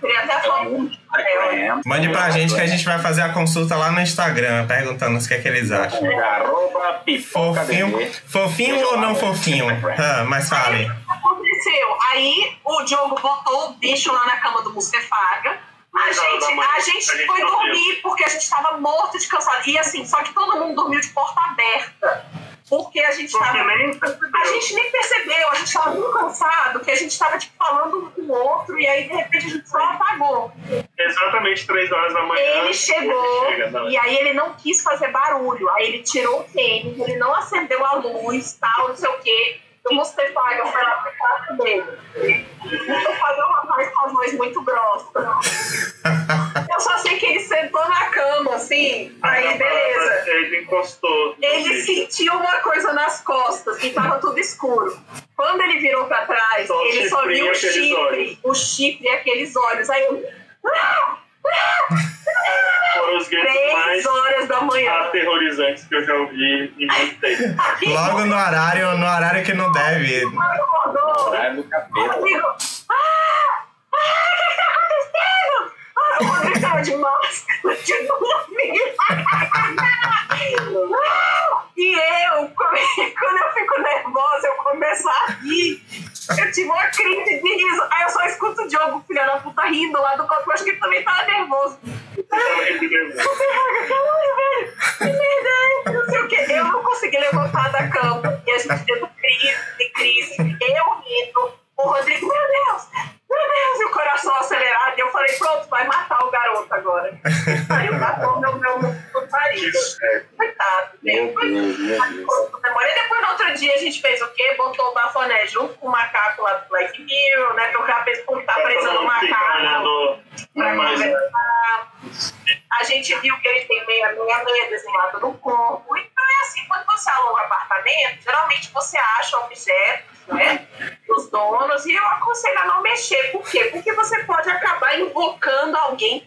queria até a foto. É. Mande pra gente que a gente vai fazer a consulta lá no Instagram, perguntando o que é que eles acham. Arroba pipoca Fofinho, fofinho ou não fofinho? Ah, mas fale. Aconteceu? Aí o Diogo botou o bicho lá na cama do Mustefaga. A gente, a gente foi dormir porque a gente tava morto de cansado. E assim, só que todo mundo dormiu de porta aberta. Porque a gente Porque tava. nem A gente nem percebeu, a gente tava tão cansado que a gente tava tipo, falando um com o outro e aí de repente a gente só apagou. Exatamente três horas da manhã. Ele chegou Ele chega, e aí ele não quis fazer barulho. Aí ele tirou o tênis, ele não acendeu a luz, tal, não sei o quê. O Mustafaga foi lá pro quarto dele. Mustafaga é um rapaz com a voz muito grossa. Eu só sei que ele sentou na cama, assim, aí beleza. Ele ele encostou. Ele sentiu uma coisa nas costas e tava tudo escuro. Quando ele virou pra trás, Só ele só viu o chifre, olhos. o chifre e aqueles olhos. Aí eu, Foram os mais horas da manhã. aterrorizantes que eu já ouvi em muito tempo. Logo no horário, no horário que não deve. Acordou. Horário do capeta. Eu digo, ah, ah, o que está acontecendo? Ah, o Rodrigo tava de máscara, de dormir. Ah, E eu, quando eu fico nervosa, eu começo a rir. Eu tive uma crise de riso. Aí eu só escuto o Diogo, filho da puta, rindo lá do canto. Eu acho que ele também tava nervoso. Que? Não sei o quê. Eu não consegui levantar da cama. E a gente tendo crise, de crise. Eu rindo. O Rodrigo, meu Deus, meu Deus. E o coração acelerado. E eu falei, pronto, vai matar o garoto agora. Aí o garoto, meu, meu, marido. Coitado. Meu Deus, meu Deus. Memória. E depois, no outro dia, a gente fez o quê? Botou o bafoné junto com o macaco lá do Black Mirror, né? Que o cara fez por estar Pra preso no macaco olhando pra conversar. A gente viu que ele tem meia meia meia desenhado no corpo. Então é assim, quando você aluga apartamento, geralmente você acha objetos, né? Dos donos, e eu aconselho a não mexer. Por quê? Porque você pode acabar invocando alguém.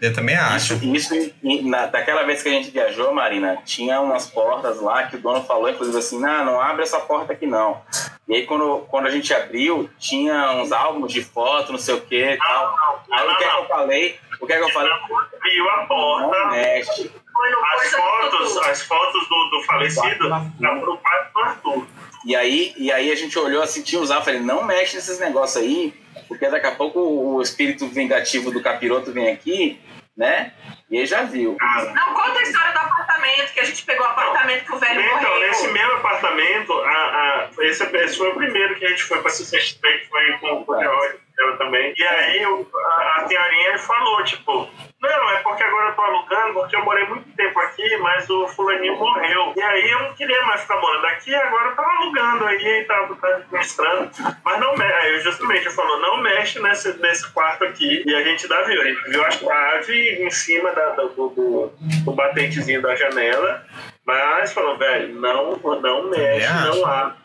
Eu também acho. Isso, e na, daquela vez que a gente viajou, Marina, tinha umas portas lá que o dono falou, inclusive assim, não, não abre essa porta aqui não. E aí quando, quando a gente abriu, tinha uns álbuns de foto, não sei o que e tal. Não, Aí o que é que não, eu falei? O que é que eu falei? Abriu a Não porta. mexe. Foi no As fotos, as fotos do, do falecido estavam no quarto do Arthur. E aí, e aí a gente olhou assim, tinha álbuns, falei, não mexe nesses negócios aí, porque daqui a pouco o espírito vingativo do capiroto vem aqui, né? E aí já viu. Cara, Não, conta a história do apartamento, que a gente pegou o apartamento que o velho Então, morreu. nesse mesmo apartamento, a, a, esse, esse foi o primeiro que a gente foi para se CXP, que foi com o George eu também. E aí o- a, a senhorinha falou, tipo, não, é porque agora eu tô alugando, porque eu morei muito tempo aqui, mas o fulaninho morreu. E aí eu não queria mais ficar morando aqui, agora eu tava alugando aí, tava, tava administrando. Mas não mexe, aí eu justamente ele falou, não mexe nesse, nesse quarto aqui. E a gente dá viu, a gente viu a chave em cima da, do, do, do batentezinho da janela. Mas falou, velho, não, não mexe, Eu não abre,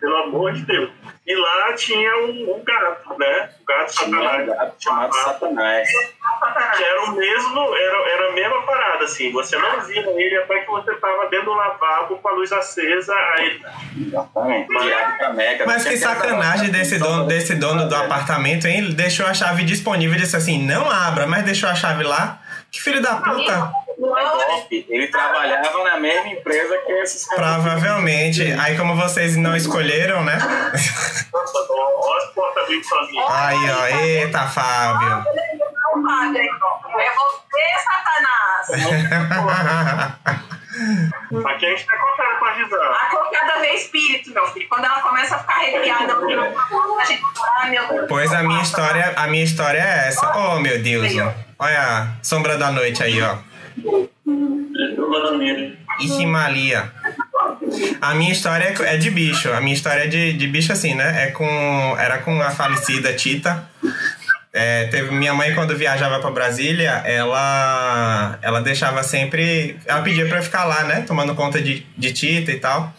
pelo amor de Deus. E lá tinha um, um gato, né? O gato Tinha um satanás. gato chamado Satanás. Que era o mesmo, era, era a mesma parada, assim. Você não via ele até que você tava dentro do lavabo com a luz acesa. Aí, Exatamente. Meca. Mas que sacanagem desse dono, desse dono do apartamento, hein? Ele deixou a chave disponível e disse assim: não abra, mas deixou a chave lá. Que filho da puta. Ele trabalhava na mesma empresa que esses caras. Provavelmente. Aí, como vocês não escolheram, né? nossa, ó, as portas abrindo sozinhas. Aí, ó. Eita, Fábio. padre. É você, Satanás. Aqui a gente tá contando pra avisar. A cocada vê espírito, meu filho. Quando ela começa a ficar arrepiada, a gente. Ai, meu Deus. Pois a minha história, a minha história é essa. Oh, meu Deus. ó. Olha a sombra da noite aí, ó. Malia. A minha história é é de bicho. A minha história é de, de bicho assim, né? É com, era com a falecida Tita. É, teve minha mãe quando viajava para Brasília, ela ela deixava sempre, ela pedia para ficar lá, né, tomando conta de, de Tita e tal.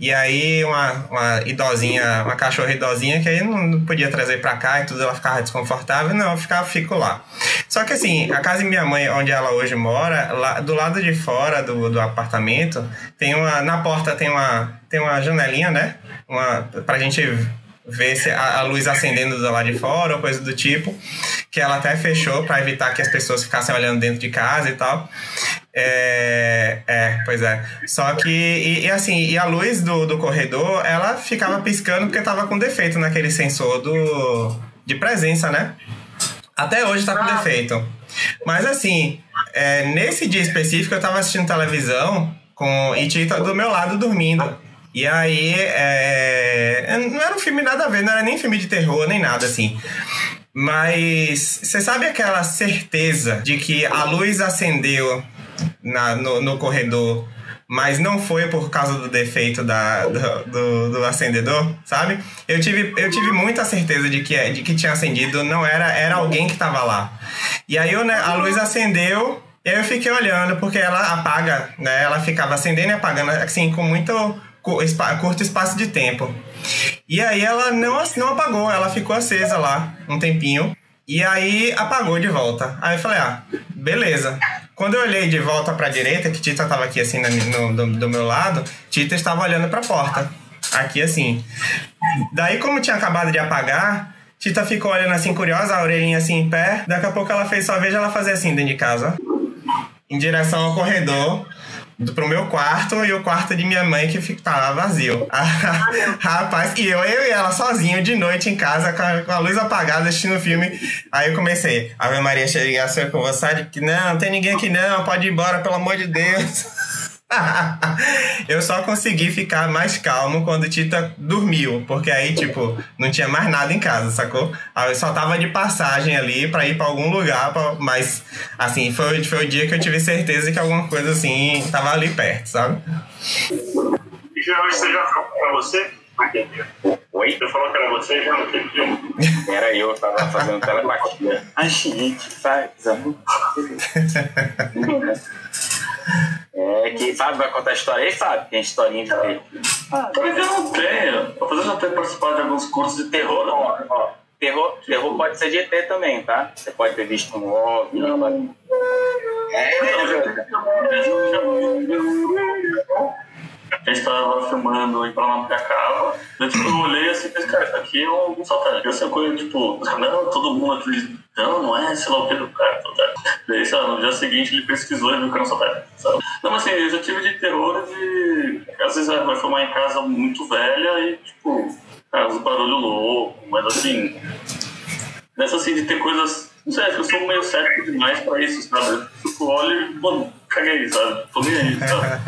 E aí uma, uma idosinha, uma cachorra idosinha que aí não, podia trazer para cá e tudo, ela ficava desconfortável, não, eu ficava fico lá. Só que assim, a casa de minha mãe, onde ela hoje mora, lá do lado de fora do, do apartamento, tem uma na porta tem uma tem uma janelinha, né? Uma pra gente ver se a, a luz acendendo do lado de fora ou coisa do tipo, que ela até fechou para evitar que as pessoas ficassem olhando dentro de casa e tal. É, é pois é. Só que, e, e assim, e a luz do, do corredor, ela ficava piscando porque tava com defeito naquele sensor do, de presença, né? Até hoje tá com defeito. Mas assim, é, nesse dia específico eu tava assistindo televisão com, e Tita do meu lado dormindo. E aí, é, não era um filme nada a ver, não era nem filme de terror, nem nada assim. Mas você sabe aquela certeza de que a luz acendeu na, no, no corredor, mas não foi por causa do defeito da, do, do, do acendedor, sabe? Eu tive, eu tive muita certeza de que, de que tinha acendido, não era, era alguém que estava lá. E aí né, a luz acendeu eu fiquei olhando, porque ela apaga, né? Ela ficava acendendo e apagando, assim, com muito curto espaço de tempo. E aí ela não, não apagou, ela ficou acesa lá um tempinho. E aí apagou de volta. Aí eu falei, ah, beleza. Quando eu olhei de volta pra direita, que Tita tava aqui assim no- do, do meu lado, Tita estava olhando pra porta. Aqui assim. Daí, como tinha acabado de apagar, Tita ficou olhando assim, curiosa, a orelhinha assim em pé. Daqui a pouco ela fez, só vejo ela fazer assim dentro de casa. Em direção ao corredor. Do, pro meu quarto e o quarto de minha mãe que ficava vazio. Rapaz, e eu, eu e ela sozinho de noite em casa com a, com a luz apagada assistindo o filme. Aí eu comecei, Ave Maria, cheia de com você, que não, não tem ninguém aqui não, pode ir embora, pelo amor de Deus. eu só consegui ficar mais calmo quando Tita dormiu, porque aí, tipo, não tinha mais nada em casa, sacou? Aí eu só tava de passagem ali pra ir pra algum lugar, pra- mas, assim, foi, foi o dia que eu tive certeza que alguma coisa assim tava ali perto, sabe? E já, você já falou pra você? Oi? Você falou que era você já naquele filme? Era eu, tava fazendo telepatia. A gente faz amor. É que Fábio vai contar a história aí, Fábio? Tem historinha de ter. Talvez eu não tenha. Apesar de eu ter participado de alguns cursos de terror, não. Ó, ó, terror, terror pode ser de ET também, tá? Você pode ter visto um OVNI. Não, mas- A gente tava filmando em Paranapiacaba, daí tipo, eu olhei assim e pensei, cara, isso aqui é algum satélite. Eu sei coisa, tipo, não, todo mundo acredita, não, não é, sei lá o que do cara, satélite. Daí, sei lá, no dia seguinte ele pesquisou e viu que era um satélite, sabe? Não, mas assim, eu já tive de terror de, às vezes vai filmar em casa muito velha e, tipo, cara, uns barulhos loucos, mas assim, Nessa assim de ter coisas. Não sei, acho que eu sou meio cético demais pra isso, sabe? Eu fico, olho e, mano, caguei, sabe? Tô nem aí, sabe?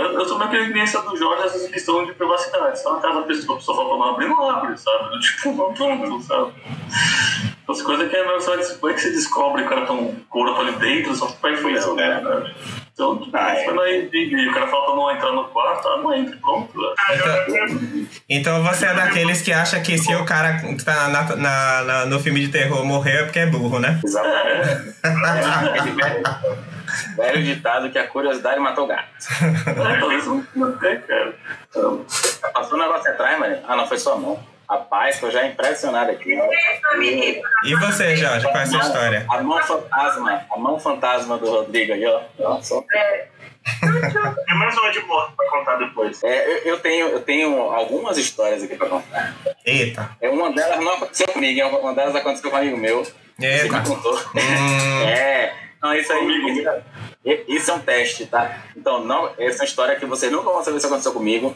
Eu sou meio que a experiência do Jorge nessa questão de privacidade. Só na casa da pessoa, a pessoa fala não abrir, não abre, sabe? Tipo, não pronto, sabe? As coisas que é meio sabe, como é que você descobre que o cara tá um corpo ali dentro, só como é que foi isso, né? Então, tipo, Ah, é. foi lá e, e o cara fala pra não entrar no quarto, ah, não entra, pronto. né? Então você é daqueles que acha que se o cara que tá na- na- na- no filme de terror morreu é porque é burro, né? Exatamente. Aquele velho, ditado que a curiosidade matou o gato. É, não não tem, cara. Então, Passou um negócio atrás, mano. Ah, não, foi sua mão. Rapaz, tô já impressionado aqui. E você, Jorge, qual é a sua história? A mão fantasma, a mão fantasma do Rodrigo aí, ó. Só. É. Tem mais uma de morto pra contar depois. É, eu, eu tenho, eu tenho algumas histórias aqui pra contar. Eita. É, uma delas não aconteceu comigo, uma delas aconteceu com um amigo meu. Você Eita. me contou. Hum, É, não, isso aí. Isso, isso é um teste, tá? Então, não, essa é uma história que vocês nunca vão saber se aconteceu comigo.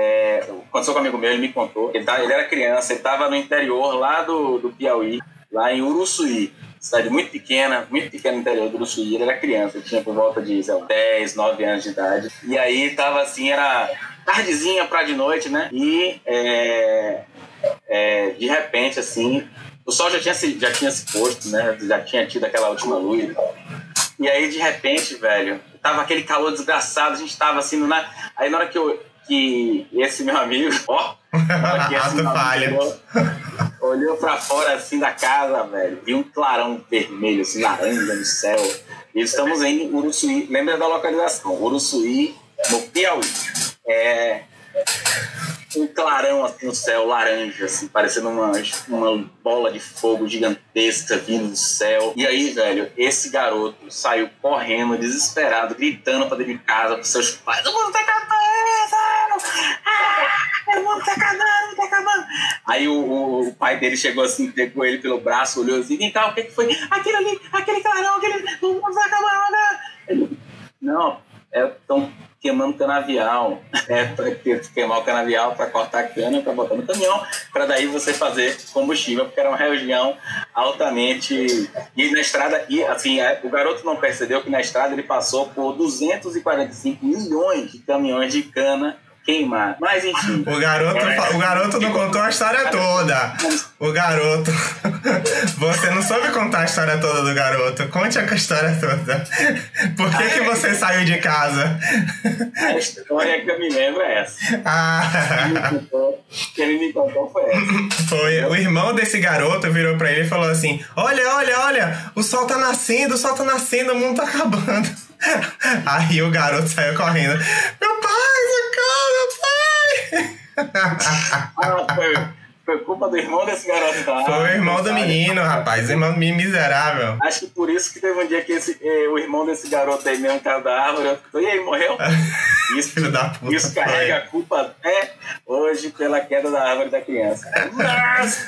É, aconteceu com um amigo meu, ele me contou. Ele, tá, ele era criança, ele estava no interior lá do, do Piauí, lá em Uruçuí. Cidade muito pequena, muito pequena no interior do Uruçuí. Ele era criança, ele tinha por volta de, sei lá, 10, 9 anos de idade. E aí tava assim, era tardezinha pra de noite, né? E é, é, de repente, assim, o sol já tinha se, já tinha se posto, né? Já tinha tido aquela última luz e. E aí, de repente, velho, tava aquele calor desgraçado, a gente tava assim, na... aí na hora que, eu, que esse meu amigo, ó, amigo falho. olhou, olhou pra fora assim da casa, velho, viu um clarão vermelho, assim, laranja no céu. E estamos em Uruçuí, lembra da localização, Uruçuí, no Piauí. É, um clarão assim no céu, laranja, assim, parecendo uma, uma bola de fogo gigantesca vindo do céu. E aí, velho, esse garoto saiu correndo, desesperado, gritando pra dentro de casa pros seus pais: O mundo tá acabando! Ah, o mundo tá acabando, tá acabando! Aí o, o, o pai dele chegou assim, pegou ele pelo braço, olhou assim: Vem cá, o que, que foi? Aquele ali, aquele clarão, aquele. O mundo tá acabando! Ele, Não, estão queimando canavial. É para queimar o canavial para cortar a cana, para botar no caminhão, para daí você fazer combustível, porque era uma região altamente. E na estrada, e assim, é, o garoto não percebeu que na estrada ele passou por 245 milhões de caminhões de cana queimar. Mas enfim. O garoto, fa- o garoto não contou a história toda. O garoto. Você não soube contar a história toda do garoto. Conte a história toda. Por que, que você saiu de casa? A história que eu me lembro é essa. Ah, Que ele me contou foi essa. foi. O irmão desse garoto virou pra ele e falou assim: Olha, olha, olha, o sol tá nascendo, o sol tá nascendo, o mundo tá acabando. Aí o garoto saiu correndo. Meu pai, socorro, meu pai! Ah, foi, foi culpa do irmão desse garoto, tá? Foi o irmão do menino, rapaz. Irmão do menino miserável. Acho que por isso que teve um dia que esse, eh, o irmão desse garoto aí mesmo caiu da árvore. E aí, morreu? Isso, Filho da puta. isso carrega a culpa até hoje pela queda da árvore da criança. Mas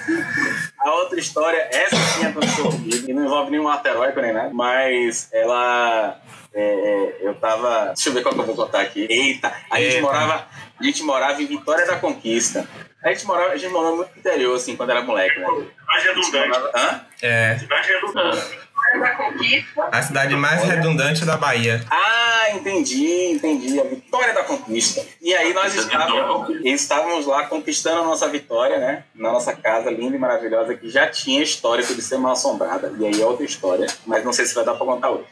a outra história, essa sim aconteceu comigo, e não envolve nenhum ateróico nem nada, mas ela. É, é, eu tava. Deixa eu ver qual que eu vou contar aqui. Eita, a gente Eita. morava. A gente morava em Vitória da Conquista. A gente morava, a gente morava muito no interior, assim, quando era moleque, né? Gente redundante. morava- Hã? É, Mais redundante. Da conquista. a cidade mais redundante da Bahia. Ah, entendi, entendi. A vitória da conquista. E aí nós estávamos, estávamos lá conquistando a nossa vitória, né? Na nossa casa linda e maravilhosa, que já tinha histórico de ser mal assombrada. E aí é outra história, mas não sei se vai dar pra contar hoje.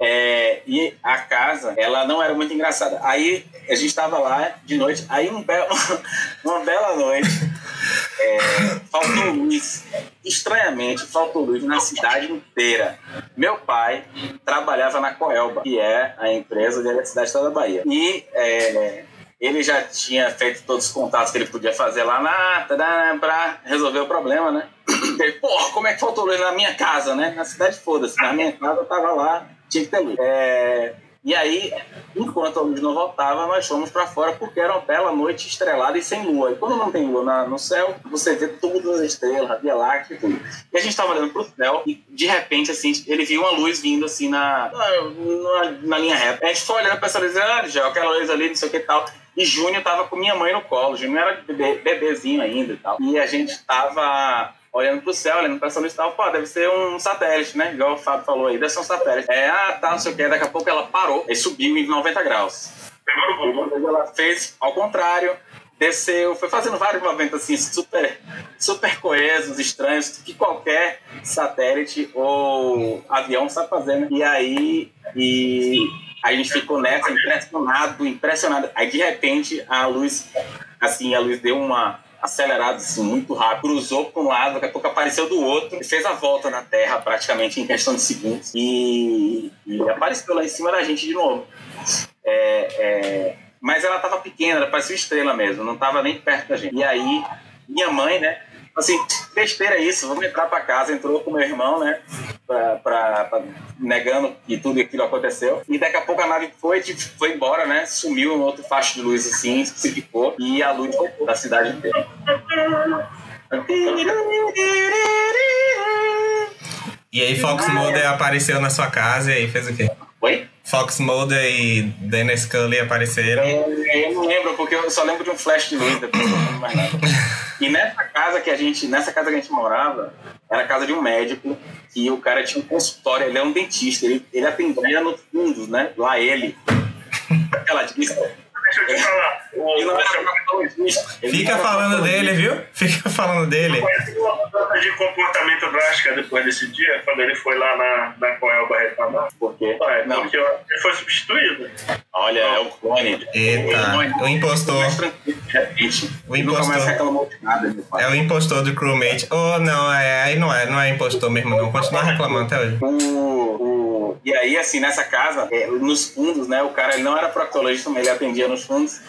É, e a casa, ela não era muito engraçada. Aí a gente estava lá de noite, aí um belo, uma bela noite, é, faltou luz. Estranhamente, faltou luz na cidade inteira. Meu pai trabalhava na Coelba, que é a empresa de eletricidade da Bahia. E é, ele já tinha feito todos os contatos que ele podia fazer lá na para resolver o problema, né? Ele, porra, como é que faltou luz na minha casa, né? Na cidade, foda-se. Na minha casa eu tava lá, tinha que ter luz. É, e aí, enquanto a luz não voltava, nós fomos para fora porque era uma bela noite estrelada e sem lua. E quando não tem lua na- no céu, você vê todas as estrelas, a Via Láctea e tudo. E a gente estava olhando pro céu e, de repente, assim, ele viu uma luz vindo, assim, na, na, na linha reta. A gente foi olhando pra essa luz e ah, já, aquela luz ali, não sei o que e tal. E Júnior tava com minha mãe no colo. Júnior era bebê, bebezinho ainda e tal. E a gente tava olhando pro céu, olhando pra essa luz e tal, pô, deve ser um satélite, né? Igual o Fábio falou aí, deve ser um satélite. É, ah, tá, não sei o que. Daqui a pouco ela parou e subiu em 90 graus. Ela fez ao contrário, desceu, foi fazendo vários movimentos assim, super, super coesos, estranhos, que qualquer satélite ou avião sabe fazer, né? E aí, e a gente ficou nessa, impressionado, impressionado. Aí de repente a luz, assim, a luz deu uma acelerada assim, muito rápido, cruzou para um lado, daqui a pouco apareceu do outro, e fez a volta na Terra praticamente em questão de segundos e, e apareceu lá em cima da gente de novo. É, é, mas ela tava pequena, ela parecia estrela mesmo, não tava nem perto da gente. E aí, minha mãe, né? Assim, besteira isso, vamos entrar pra casa. Entrou com meu irmão, né? Pra, pra- pra- negando que tudo aquilo aconteceu. E daqui a pouco a nave foi, tipo, foi embora, né? Sumiu um outro faixa de luz assim, se ficou. E a luz voltou da cidade inteira. E aí Fox Mulder apareceu na sua casa e aí fez o quê? Oi? Fox Mulder e Dana Scully apareceram. Eu não lembro, porque eu só lembro de um flash de luz, depois eu não lembro mais nada. E nessa casa que a gente, nessa casa que a gente morava, era a casa de um médico, que o cara tinha um consultório, ele é um dentista, ele, ele atendia nos fundos, né? Lá ele. Ela disse. Deixa eu te falar. O, não ele Fica falando dele, viu? Fica falando dele. conhece uma mudança de comportamento drástica depois desse dia, quando ele foi lá na, na Coelba reclamar? Por quê? Ué, Não, porque ele foi substituído. olha, é o clone. Eita, o impostor. O impostor. reclamou de nada, meu pai. É o impostor do crewmate. Oh, não, é, aí não é, não é impostor mesmo, não. Continua reclamando até hoje. O, o- e aí, assim, nessa casa, é, nos fundos, né? O cara ele não era proctologista, mas ele atendia nos fundos.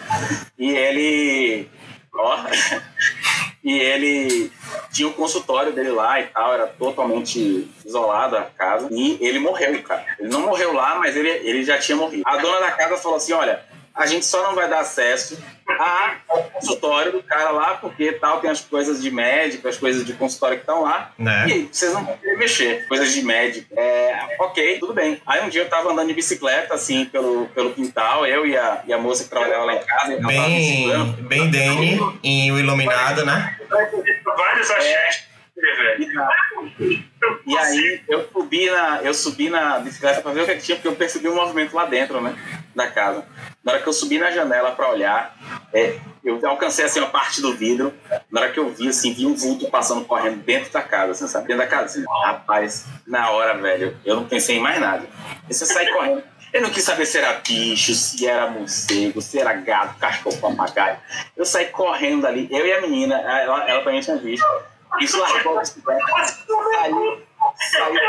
E ele. Ó. e ele tinha o consultório dele lá e tal, era totalmente isolado a casa. E ele morreu, cara. Ele não morreu lá, mas ele, ele já tinha morrido. A dona da casa falou assim: olha. A gente só não vai dar acesso a- ao consultório do cara lá, porque tal, tem as coisas de médico, as coisas de consultório que estão lá. Né? E vocês não vão querer mexer. Coisas de médico. É, ok, tudo bem. Aí um dia eu tava andando de bicicleta, assim, pelo, pelo quintal, eu e a, e a moça que trabalhava lá em casa. tava Bem, segurando. bem Danny em O Iluminado, né? Vários dele, velho. E aí eu subi na, eu subi na bicicleta pra ver o que, é que tinha, porque eu percebi um movimento lá dentro, né? Da casa. Na hora que eu subi na janela pra olhar, é, eu alcancei assim uma parte do vidro. Na hora que eu vi, assim, vi um vulto passando correndo dentro da casa, assim, sabe? Dentro da casa. Assim. Rapaz, na hora, velho, eu não pensei em mais nada. Você sai correndo. Eu não quis saber se era bicho, se era morcego, se era gato, cachorro, papagaio. Eu saí correndo ali, eu e a menina, ela, ela também tinha visto. Isso largou a bicicleta, saiu, saiu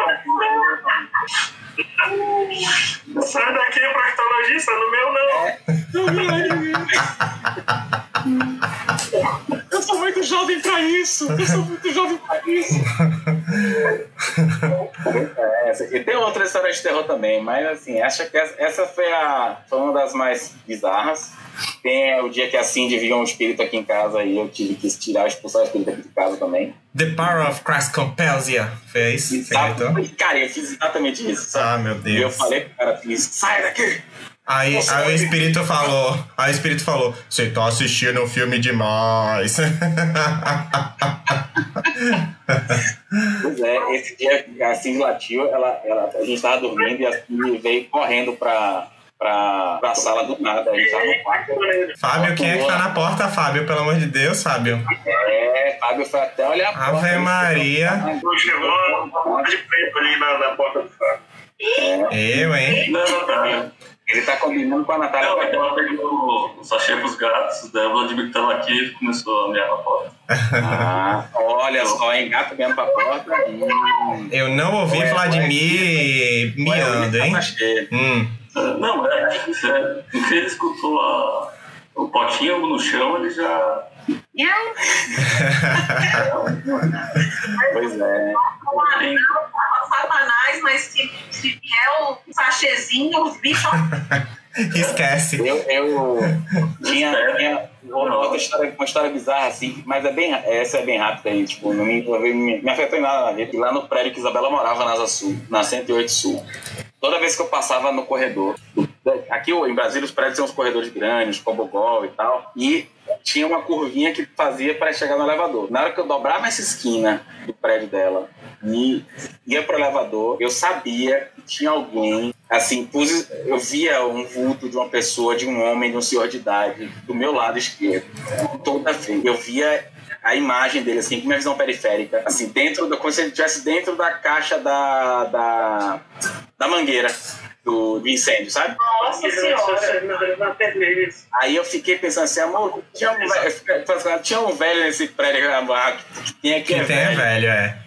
Sai daqui, proctologista, no meu não. Eu sou muito jovem pra isso! Eu sou muito jovem pra isso! É, e tem outra história de terror também, mas assim, acho que essa foi, a, foi uma das mais bizarras. Tem o dia que a Cindy viu um espírito aqui em casa e eu tive que tirar, expulsar o espírito aqui de casa também. The Power of Christ compels you. Fez? Exatamente. Cara, eu fiz exatamente isso. Sabe? Ah, meu Deus. E eu falei pro cara, sai daqui! Aí, aí o espírito falou, aí o espírito falou, você tá assistindo um filme demais. pois é, esse dia a Cindy latiu, ela, ela, a gente tava dormindo e a Cindy veio correndo pra, pra, pra sala do nada. A gente tava no quarto. Fábio, quem é que tá na porta, Fábio? Pelo amor de Deus, Fábio. É, Fábio foi até olhar a porta. Ave Maria. Chegou de preto ali na, porta do Fábio. Eu, hein? Não, não, tá. Ele tá combinando com a Natália. Não, ela pegou o sachê pros gatos, daí o Vladimir tava aqui e começou a mear na porta. Ah, olha só, hein? Gato mesmo pra porta. Hum. Eu não ouvi Ué, Vladimir miando, hein? Hum. Não, é, sério. Que ele escutou a, o potinho no chão, ele já. Pois é. Satanás, mas se, se vier o sachezinho, os bichos. Esquece. Eu, eu tinha, tinha uma, outra história, uma história bizarra, assim, mas é bem, essa é bem rápida aí, tipo, não me, me, me afetou em nada na vida. E lá no prédio que Isabela morava, na Asa Sul, na 108 Sul, toda vez que eu passava no corredor, aqui em Brasília os prédios têm uns corredores grandes, cobogol e tal, e tinha uma curvinha que fazia para chegar no elevador. Na hora que eu dobrava essa esquina do prédio dela e ia pro elevador, eu sabia que tinha alguém, assim, pus, eu via um vulto de uma pessoa, de um homem, de um senhor de idade, do meu lado esquerdo. Toda vez. Eu via a imagem dele, assim, com minha visão periférica, assim, dentro da, como se ele estivesse dentro da caixa da, da, da mangueira do, do incêndio, sabe? Nossa senhora. Aí eu fiquei pensando assim, amor, tinha um, velho, tinha um velho nesse prédio que tem aqui Quem é tem é velho. velho, é.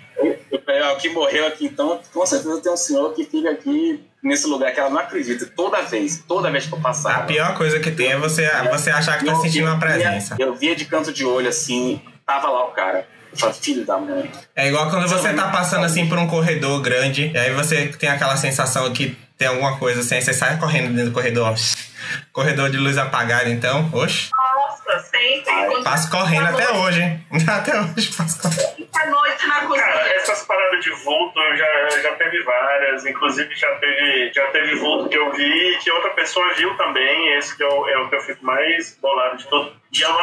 Ó, que morreu aqui, então com certeza tem um senhor que fica aqui nesse lugar que ela não acredita. Toda vez, toda vez que eu A passava. pior coisa que tem é você, você achar que tá eu- sentindo uma via- presença. Eu via de canto de olho assim, tava lá o cara. Eu falei, filho da mãe. É igual quando você tá passando assim por um corredor grande, e aí você tem aquela sensação que tem alguma coisa assim, você sai correndo dentro do corredor. Corredor de luz apagada, então, oxe, Nossa, sempre. Passo correndo até hoje, hein? Até hoje passo correndo. À noite na Cara, cozinha. essas paradas de vulto eu já, já teve várias. Inclusive já teve, já teve vulto que eu vi que outra pessoa viu também. Esse que é o, é o que eu fico mais bolado de tudo. E ela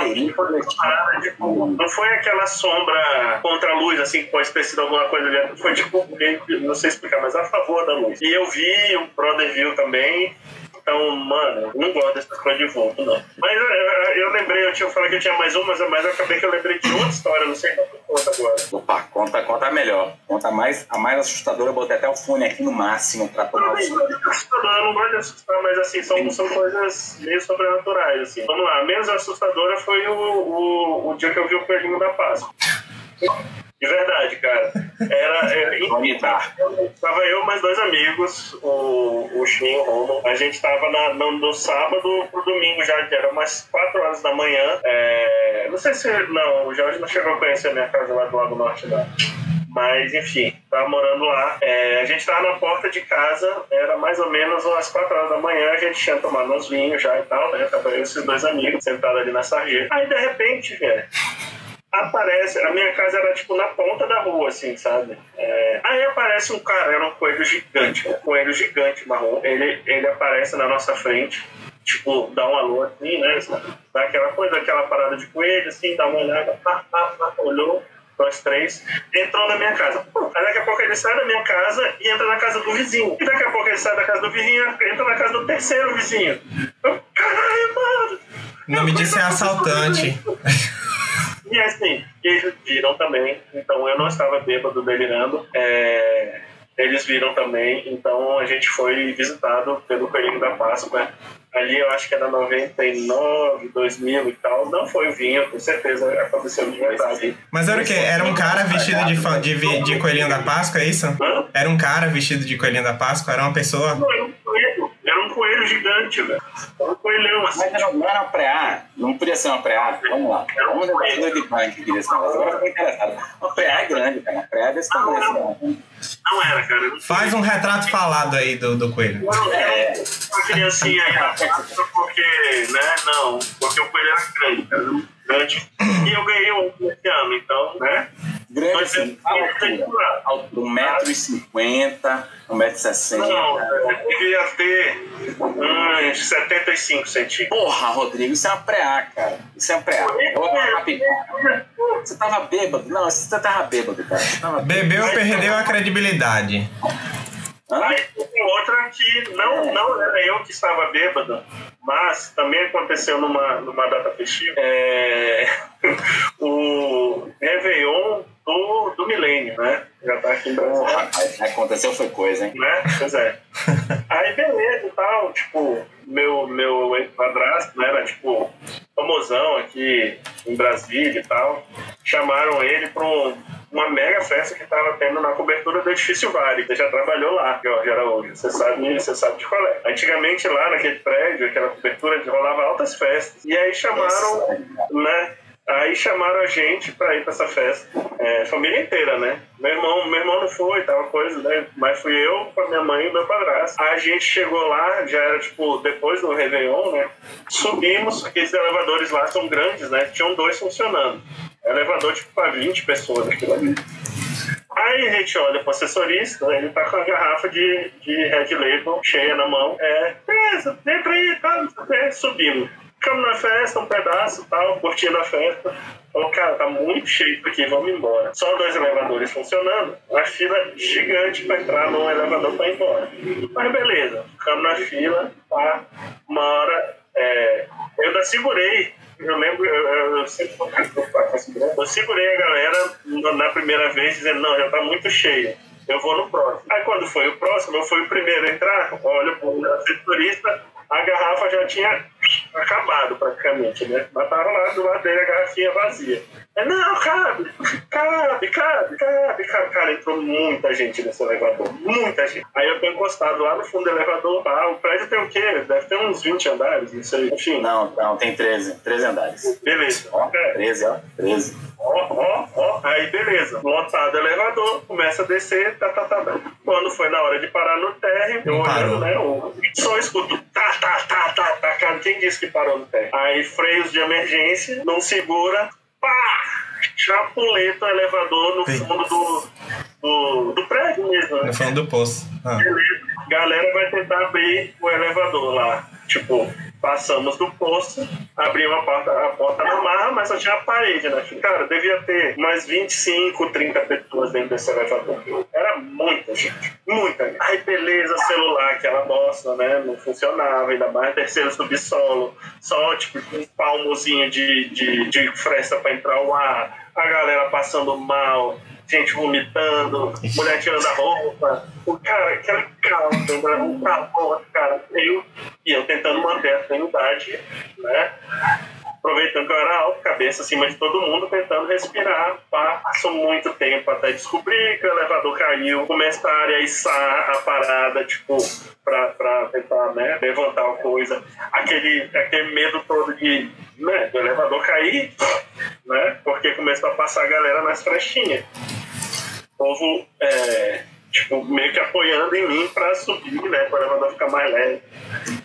parada, tipo, não foi aquela sombra contra a luz, assim, que pode ter sido alguma coisa ali. Foi tipo, meio que- não sei explicar, mas a favor da luz. E eu vi, o brother viu também. Então, mano, não gosto dessas coisas de vulto, não. Mas eu, eu- lembrei, eu tinha falado que eu tinha mais uma, mas, eu acabei que eu lembrei de outra história, não sei qual que conta agora. Opa, conta, conta a melhor. Conta a mais, a mais assustadora. Eu botei até o fone aqui no máximo pra tomar não de assustador, eu não gosto de assustar, mas assim, são, são coisas meio sobrenaturais, assim. Vamos lá, a menos assustadora foi o, o, o dia que eu vi o coelhinho da Páscoa. De verdade, cara. Era. era Vamos dar. Tava eu mais dois amigos, o, o Shin e o Romo. A gente tava na, no, no sábado pro domingo já, que era umas 4 horas da manhã. É, não sei se. Não, o Jorge não chegou a conhecer a minha casa lá do Lago Norte, não. Mas, enfim, tava morando lá. É, a gente tava na porta de casa, era mais ou menos umas 4 horas da manhã, a gente tinha tomado uns vinhos já e tal, né? Tava eu e esses dois amigos sentados ali na sarjeta. Aí, de repente, velho, aparece. A minha casa era tipo na ponta da rua, assim, sabe? É, aí aparece um cara, era um coelho gigante, um coelho gigante marrom. Ele, ele aparece na nossa frente, tipo, dá um alô assim, né? Dá aquela coisa, aquela parada de coelho, assim, dá uma olhada, pá, pá, pá, olhou. Nós três, entrou na minha casa. Aí daqui a pouco ele sai da minha casa e entra na casa do vizinho. E daqui a pouco ele sai da casa do vizinho e entra na casa do terceiro vizinho. Eu, caralho, mano! O nome disso é assaltante. E assim, eles viram também, então eu não estava bêbado delirando. É, eles viram também, então a gente foi visitado pelo Coelhinho da Páscoa. Ali eu acho que era 99, 2000 e tal. Não foi o vinho, com certeza aconteceu de verdade. Mas era o quê? Era um cara vestido de, de, de coelhinho da Páscoa, é isso? Era um cara vestido de coelhinho da Páscoa? Era uma pessoa? Não, coelho. Era um coelho gigante, velho. Era um coelhão assim. Mas não, não era uma pré-A, não podia ser uma pré-A. Vamos lá. Vamos ver o de punk que queria ser. Agora eu fiquei interessado. Uma pré-A é grande, cara. Uma pré-A é desse tamanho. assim, ó. Não era, cara. Era um Faz um retrato falado aí do, do coelho. Não, É. era uma criancinha aí na porque, né? Não, porque o coelho era grande, cara. Era um grande. E eu ganhei um esse ano, então, né? Grande Mas assim, altura. Altura, 1,50m, 1,60m. Não, eu devia ter uns 75 centímetros. Porra, Rodrigo, isso é uma pré-A, cara. Isso é uma rapidinho. Você tava bêbado? Não, você tava bêbado, cara. Você tava bêbado. Bebeu, perdeu a credibilidade. Aí tem outra que não, não era eu que estava bêbado, mas também aconteceu numa, numa data festiva. É, o Réveillon do, do milênio, né? Já tá aqui Brasília. Porra, aí aconteceu foi coisa, hein? né? Pois é. Aí beleza e tal, tipo, meu, meu ex-padrasto, né, era tipo famosão aqui em Brasília e tal. Chamaram ele pra um- uma mega festa que tava tendo na cobertura do edifício Vale. Você já trabalhou lá, Jorge Araújo. Você sabe, você sabe de qual é. Antigamente lá naquele prédio, aquela cobertura, rolava altas festas. E aí chamaram, né? Aí chamaram a gente pra ir pra essa festa. É, família inteira, né? Meu irmão, meu irmão não foi, tal coisa, né? Mas fui eu com a minha mãe e meu padrasto. A gente chegou lá, já era tipo depois do Réveillon, né? Subimos, aqueles elevadores lá são grandes, né? Tinham dois funcionando. Elevador tipo pra 20 pessoas aquilo ali. Aí a gente olha pro assessorista, ele tá com a garrafa de, de Red Label cheia na mão. É, beleza, entra aí, tá, subimos. Ficamos na festa, um pedaço tal, curtindo a festa. Falou, cara, tá muito cheio aqui, vamos embora. Só dois elevadores funcionando, a fila gigante pra entrar num elevador pra ir embora. Mas beleza, ficamos na fila, tá? Uma hora, é, eu ainda segurei eu lembro, eu, eu, eu sempre eu segurei a galera na primeira vez dizendo, não, já tá muito cheio. Eu vou no próximo. Aí quando foi o próximo, eu fui o primeiro a entrar, olha pro assessorista, a garrafa já tinha acabado praticamente, né? Mas tava lá do lado dele a garrafinha vazia. Ele, não, cabe, cabe, cabe, cabe, cabe. Cara, entrou muita gente nesse elevador, muita gente. Aí eu tô encostado lá no fundo do elevador, ah, o prédio tem o quê? Deve ter uns 20 andares, não sei. Enfim, Não, não, tem 13. 13 andares. beleza. Ó, É. 13, ó. 13. Ó, ó, ó. Aí beleza. Lotado o elevador, começa a descer, tá, tá, tá, tá. Quando foi na hora de parar no térreo, eu olhando, parou. né? O... Só escuto, tá, tá, tá, tá, tá, cara. Quem disse que parou no térreo? Aí freios de emergência, não segura, pá! Chapuleta o elevador no Sim. fundo do, do, do prédio mesmo. né? No fundo do poço. Ah. Galera vai tentar abrir o elevador lá. Tipo, passamos do posto, abrimos a porta, a porta na marra, mas só tinha a parede, né? Cara, devia ter mais 25, 30 pessoas dentro desse elevador. Era muita gente, muita gente. Aí, beleza, celular, aquela bosta, né? Não funcionava, ainda mais terceiro subsolo, só tipo um palmozinho de, de, de fresta pra entrar o ar, a galera passando mal, gente vomitando, mulher tirando a roupa. O cara, aquela calma, um calor, cara. Eu, e eu tentando manter a sanidade, né? Aproveitando que eu era alto, cabeça acima de todo mundo, tentando respirar. Passou muito tempo até descobrir que o elevador caiu, começaram a içar a parada, tipo, pra, pra tentar né, levantar a coisa. Aquele, aquele medo todo de, né, do elevador cair, né? Porque começou a passar a galera nas frestinhas. O povo, é, tipo, meio que apoiando em mim pra subir, né? Para o elevador ficar mais leve.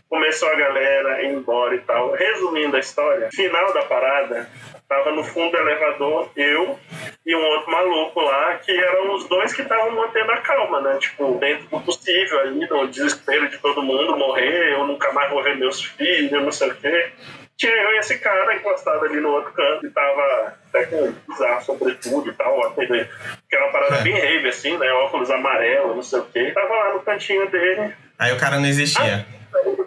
Começou a galera a ir embora e tal. Resumindo a história, final da parada, tava no fundo do elevador eu e um outro maluco lá, que eram os dois que estavam mantendo a calma, né? Tipo, dentro do possível ali, no desespero de todo mundo morrer, eu nunca mais vou ver meus filhos, não sei o quê. Tinha eu e esse cara encostado ali no outro canto, e tava até com bizarro sobretudo e tal, aquele, aquela parada bem rave, assim, né? Óculos amarelo, não sei o quê. Tava lá no cantinho dele, Aí o cara não existia.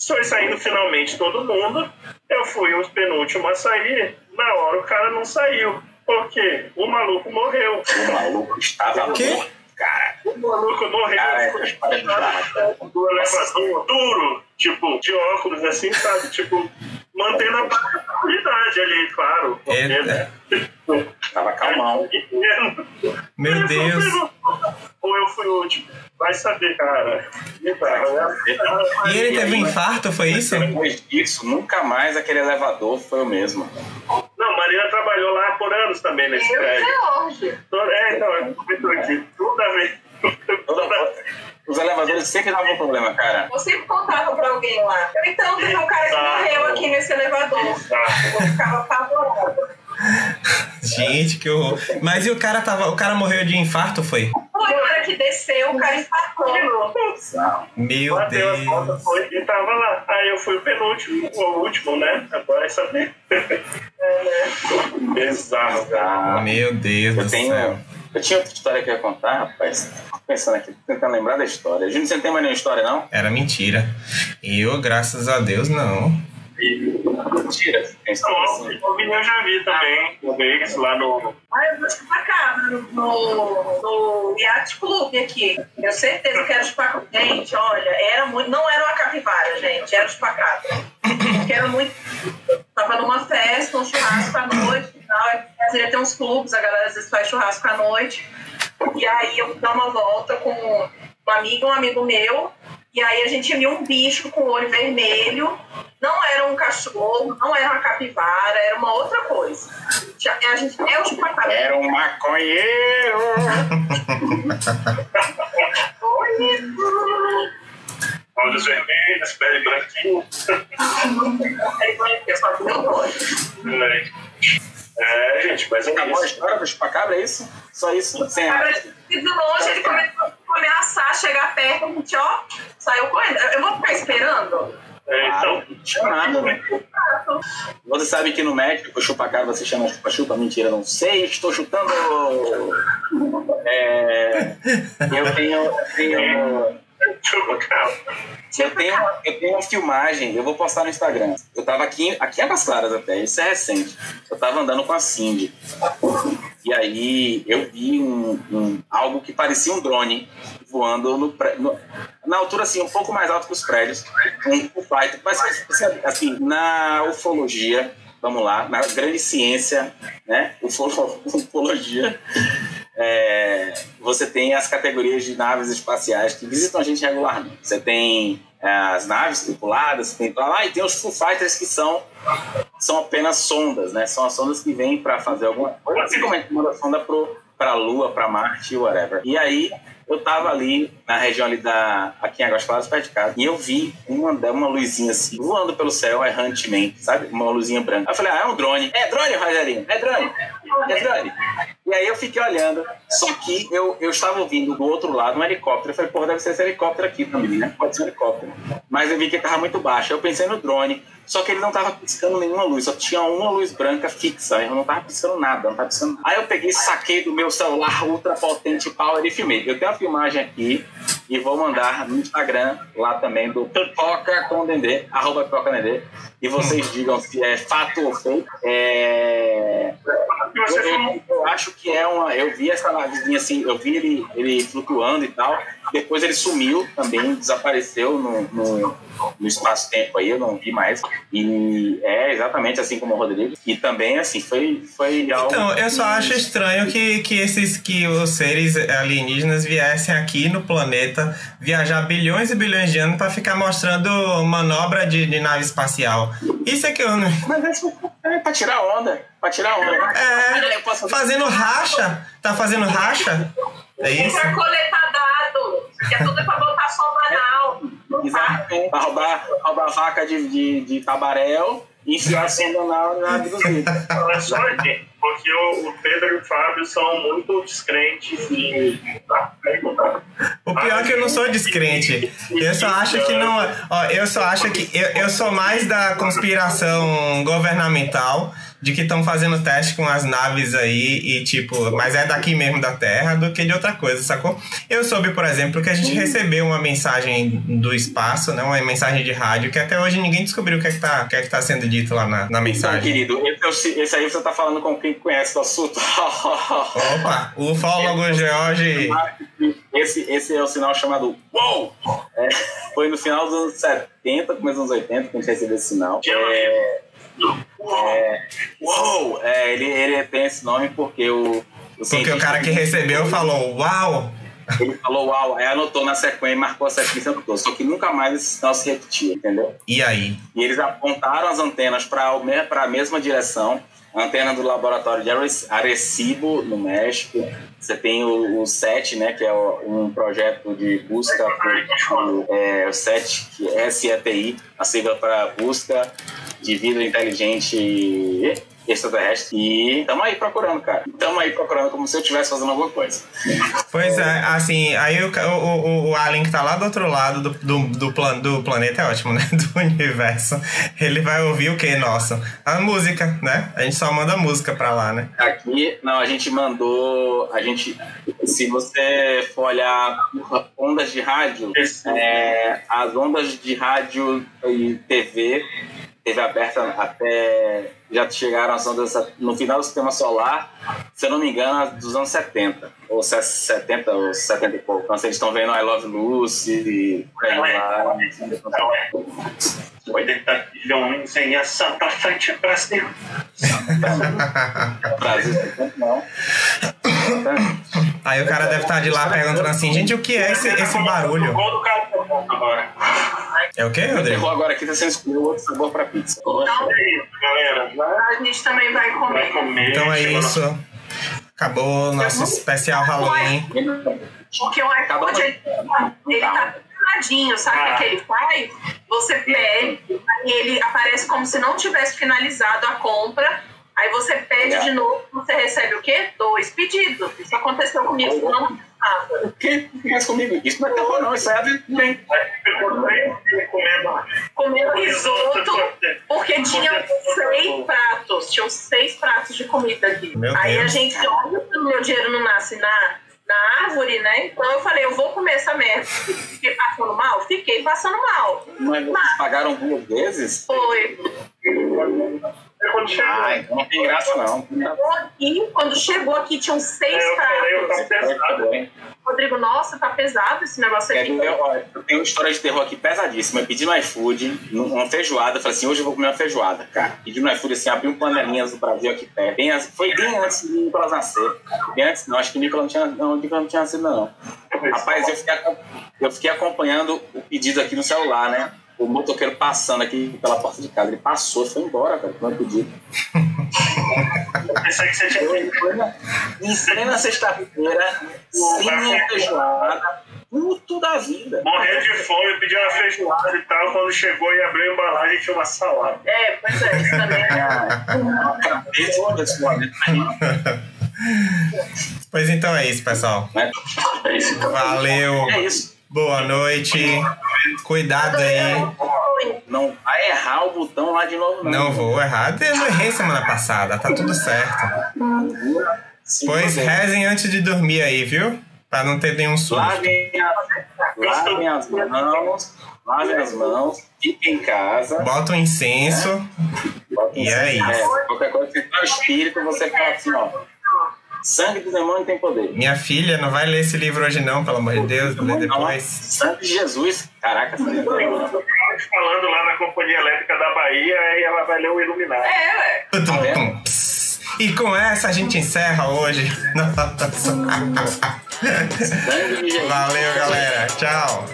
Foi saindo finalmente todo mundo. Eu fui os penúltimos a sair. Na hora o cara não saiu. Por quê? O maluco morreu. O maluco estava morto, cara. O maluco morreu. É do elevador duro, tipo, de óculos, assim, sabe? Tipo, mantendo a qualidade ali, claro. Porque, Eita. né? Tava calmão. Meu Deus. Ou eu fui o último. Vai saber, cara. Né? E ele teve um infarto, foi isso? Depois disso, nunca mais aquele elevador foi o mesmo. Não, Marina trabalhou lá por anos também nesse Eu prédio. É, então, eu comentou aqui. Toda vez. Toda- Os elevadores sempre davam um problema, cara. Eu sempre contava pra alguém lá. Eu, então, teve um cara que morreu aqui nesse elevador. Eu ficava apavorada. Gente, que horror. Mas e o cara tava. O cara morreu de infarto, foi? Foi na hora que desceu, o cara infartou. Meu Bateu as portas, Deus. foi e tava lá. Aí eu fui o penúltimo, o último, né? Agora é saber. Bizarro, cara. Meu Deus Eu do tenho. céu. Eu tinha outra história que eu ia contar, rapaz. Tô Pensando aqui, tentando lembrar da história. Júnior, você não tem mais nenhuma história, não? Era mentira. Eu, graças a Deus, não. Mentira. Não, assim. o Vini eu já vi também, uma vez lá no. Ah, eu vou chupacar no, no, no Yacht Club aqui. Eu certeza que era chupacabra. Gente, olha, era muito. Não era uma capivara, gente, era chupacabra. Porque era muito. Tava numa festa, um churrasco à noite e tal. Brasília tem uns clubes, a galera às vezes faz churrasco à noite. E aí eu fui dar uma volta com um amigo, um amigo meu. E aí a gente viu um bicho com o olho vermelho. Não era um cachorro, não era uma capivara, era uma outra coisa. A gente é o chupacabra. Era um maconheiro. Olhos vermelhos, pele branquinha. É, gente, mas é Acabou a história do chupacabra, é isso? Só isso? Sem Cara, de longe ele começou ameaçar, chegar perto, a gente, ó, saiu correndo. Eu vou ficar esperando? É, então, nada, né? Você sabe que no médico, o chupacabra você chama chupa-chupa? Mentira, não sei, estou chutando. É, eu tenho. eu tenho. Eu tenho, eu tenho uma filmagem, eu vou postar no Instagram. Eu tava aqui, aqui em Águas Claras até, isso é recente. Eu tava andando com a Cindy. E aí eu vi um, um- algo que parecia um drone voando no, no- na altura assim, um pouco mais alto que os prédios. Um flight, mas assim, na ufologia, vamos lá, na grande ciência, né? Ufo- Ufologia. é, você tem as categorias de naves espaciais que visitam a gente regularmente. Você tem as naves tripuladas, tem pra lá, e tem os Foo Fighters que são, são apenas sondas, né? São as sondas que vêm para fazer alguma coisa, assim como a gente manda sonda para a Lua, para Marte, whatever. E aí eu tava ali na região ali da aqui em Águas Claras, perto de casa, e eu vi uma, uma luzinha assim, voando pelo céu errantemente, sabe? Uma luzinha branca. Aí eu falei, ah, é um drone. É drone, Rogerinho, é drone. É drone. E aí eu fiquei olhando, só que eu, eu estava ouvindo do outro lado um helicóptero. Eu falei, porra, deve ser esse helicóptero aqui também, né? Pode ser um helicóptero. Mas eu vi que ele tava muito baixo. Eu pensei no drone, só que ele não tava piscando nenhuma luz, só tinha uma luz branca fixa. Eu não tava piscando nada, não tava piscando nada. Aí eu peguei, saquei do meu celular ultra potente power e filmei. Eu tenho filmagem aqui e vou mandar no Instagram lá também do Pipoca com Dendê, arroba Pipoca Dendê. E vocês digam se é fato ou fake. É... Eu, eu- eu acho que é uma. Eu vi essa navezinha assim, eu vi ele, ele flutuando e tal. Depois ele sumiu também, desapareceu no, no, no espaço-tempo aí, eu não vi mais. E é exatamente assim como o Rodrigo. E também, assim, foi, foi algo. Então, eu só acho estranho que, que esses que os seres alienígenas viessem aqui no planeta viajar bilhões e bilhões de anos pra ficar mostrando manobra de, de nave espacial. Isso é que eu não. Mas é, é pra tirar onda. Pra tirar onda. É, eu posso fazer. fazendo racha? Tá fazendo racha? É É isso? pra coletar dados. Que é tudo pra botar som banal. Exatamente. Pra roubar, roubar vaca de, de, de tabaréu enfiar a sonda na vídeos. Olha só, gente, porque o, o Pedro e o Fábio são muito descrentes e. Tá, tá. O pior é que eu não sou descrente. Eu só acho que não. Ó, eu só acho que. Eu, eu sou mais da conspiração governamental de que estão fazendo teste com as naves aí e tipo, mas é daqui mesmo da Terra do que de outra coisa, sacou? Eu soube, por exemplo, que a gente recebeu uma mensagem do espaço, né? Uma mensagem de rádio que até hoje ninguém descobriu o que é que tá, o que é que tá sendo dito lá na, na Então, mensagem. querido, esse, esse aí você tá falando com quem conhece o assunto. Opa, o ufólogo George. Esse, esse é o sinal chamado WOW! É, foi no final dos anos 70, começo dos anos 80 que a gente recebeu esse sinal. É, é, WOW! É, ele, ele tem esse nome porque o. o Porque o cara que recebeu falou, uau! Ele falou uau, aí anotou na sequência, marcou a sequência anotou. Só que nunca mais esse sinal se repetia, entendeu? E aí? E eles apontaram as antenas para a mesma direção. A antena do laboratório de Arec- Arecibo, no México. Você tem o, o SET, né, que é um projeto de busca por é, o SET, que é SETI, a sigla para busca de vida inteligente extraterrestre. E estamos aí procurando, cara. Estamos aí procurando como se eu estivesse fazendo alguma coisa. Pois é, assim, aí o, o, o Alien que tá lá do outro lado do, do, do, plan, do planeta é ótimo, né? Do universo. Ele vai ouvir o que, nossa? A música, né? A gente só manda música pra lá, né? Aqui, não, a gente mandou. A gente. Se você for olhar ondas de rádio, é, as ondas de rádio e TV, TV aberta até. Já chegaram as ondas no final do sistema solar, se eu não me engano, dos anos 70, ou se- 70 ou 70 e pouco. Então, vocês estão vendo I Love Lucy, tem lá. Vai tentar ter um engenho Santa Frente Brasil. Brasil 70 não. Aí o cara deve estar de lá perguntando assim, gente, o que é esse, esse barulho? É o quê, O Rodrigo? agora aqui tá sendo escolhido outro sabor pra pizza. Então, É isso, galera. A gente também vai vai comer. comer. Então é no- isso. Acabou o nosso especial Halloween. Porque o iFood, ele, ele tá finalizadinho, sabe o Ah. que ele faz? Você pede, aí ele aparece como se não tivesse finalizado a compra, aí você pede É. de novo, você recebe o quê? Dois pedidos. Isso aconteceu comigo. O que comigo? Isso não é terror, não. Isso é hein? Comendo Comendo risoto, porque tinha seis pratos, tinham seis pratos de comida aqui. Meu aí Deus. a gente, olha o meu dinheiro não nasce na, na árvore, né? Então eu falei, eu vou comer essa merda. Fiquei passando mal? Fiquei passando mal. Mas vocês pagaram duas vezes? Foi. Quando chegou, Ah, então não tem graça, não. Chegou aqui, quando chegou aqui, tinham seis eu falei, eu pratos. tava pesado. hein? Rodrigo, nossa, tá pesado esse negócio aqui. ver? Olha, Eu tenho uma história de terror aqui pesadíssima. Eu pedi no iFood, uma feijoada. Eu falei assim, hoje eu vou comer uma feijoada, cara. Pedi no iFood, assim, abri um panelinhas do Brasil aqui perto. Bem, foi bem antes de Nicolas nascer. Bem antes, não. Acho que Nicolas não tinha, não, Nicolas não tinha nascido, não. Rapaz, eu fiquei, eu fiquei acompanhando o pedido aqui no celular, né? O motoqueiro passando aqui pela porta de casa. Ele passou e foi embora, cara, com o pedido. Pensei que você tinha em plena- sexta-feira, sem feijoada, puto da vida. morrendo de fome, pediu uma feijoada e tal. Quando chegou e abriu a embalagem, tinha uma salada. É, pois é, isso também é. Ah, cabeça desse momento aí, Pois então é isso, pessoal. né? É isso então. Valeu. É isso. Boa noite. Cuidado aí. Não vai errar o botão lá de novo, não. Não vou errar. Eu errei semana passada. Tá tudo certo. Pois você- rezem antes de dormir aí, viu? Pra não ter nenhum susto. Lavem, as- lavem as mãos, lavem as mãos, fiquem em casa. Bota um incenso. botem E é sangue. isso. qualquer coisa que for espírito, você fala assim, ó. Sangue do demônio tem poder. Minha filha não vai ler esse livro hoje não, pelo amor de Deus. Lê depois. sangue de Jesus. Caraca, sangue do demônio. Falando lá na Companhia Elétrica da Bahia, aí ela vai ler o Iluminado. É, ué. Tum, pss. E com essa a gente encerra hoje. Valeu, galera. Tchau.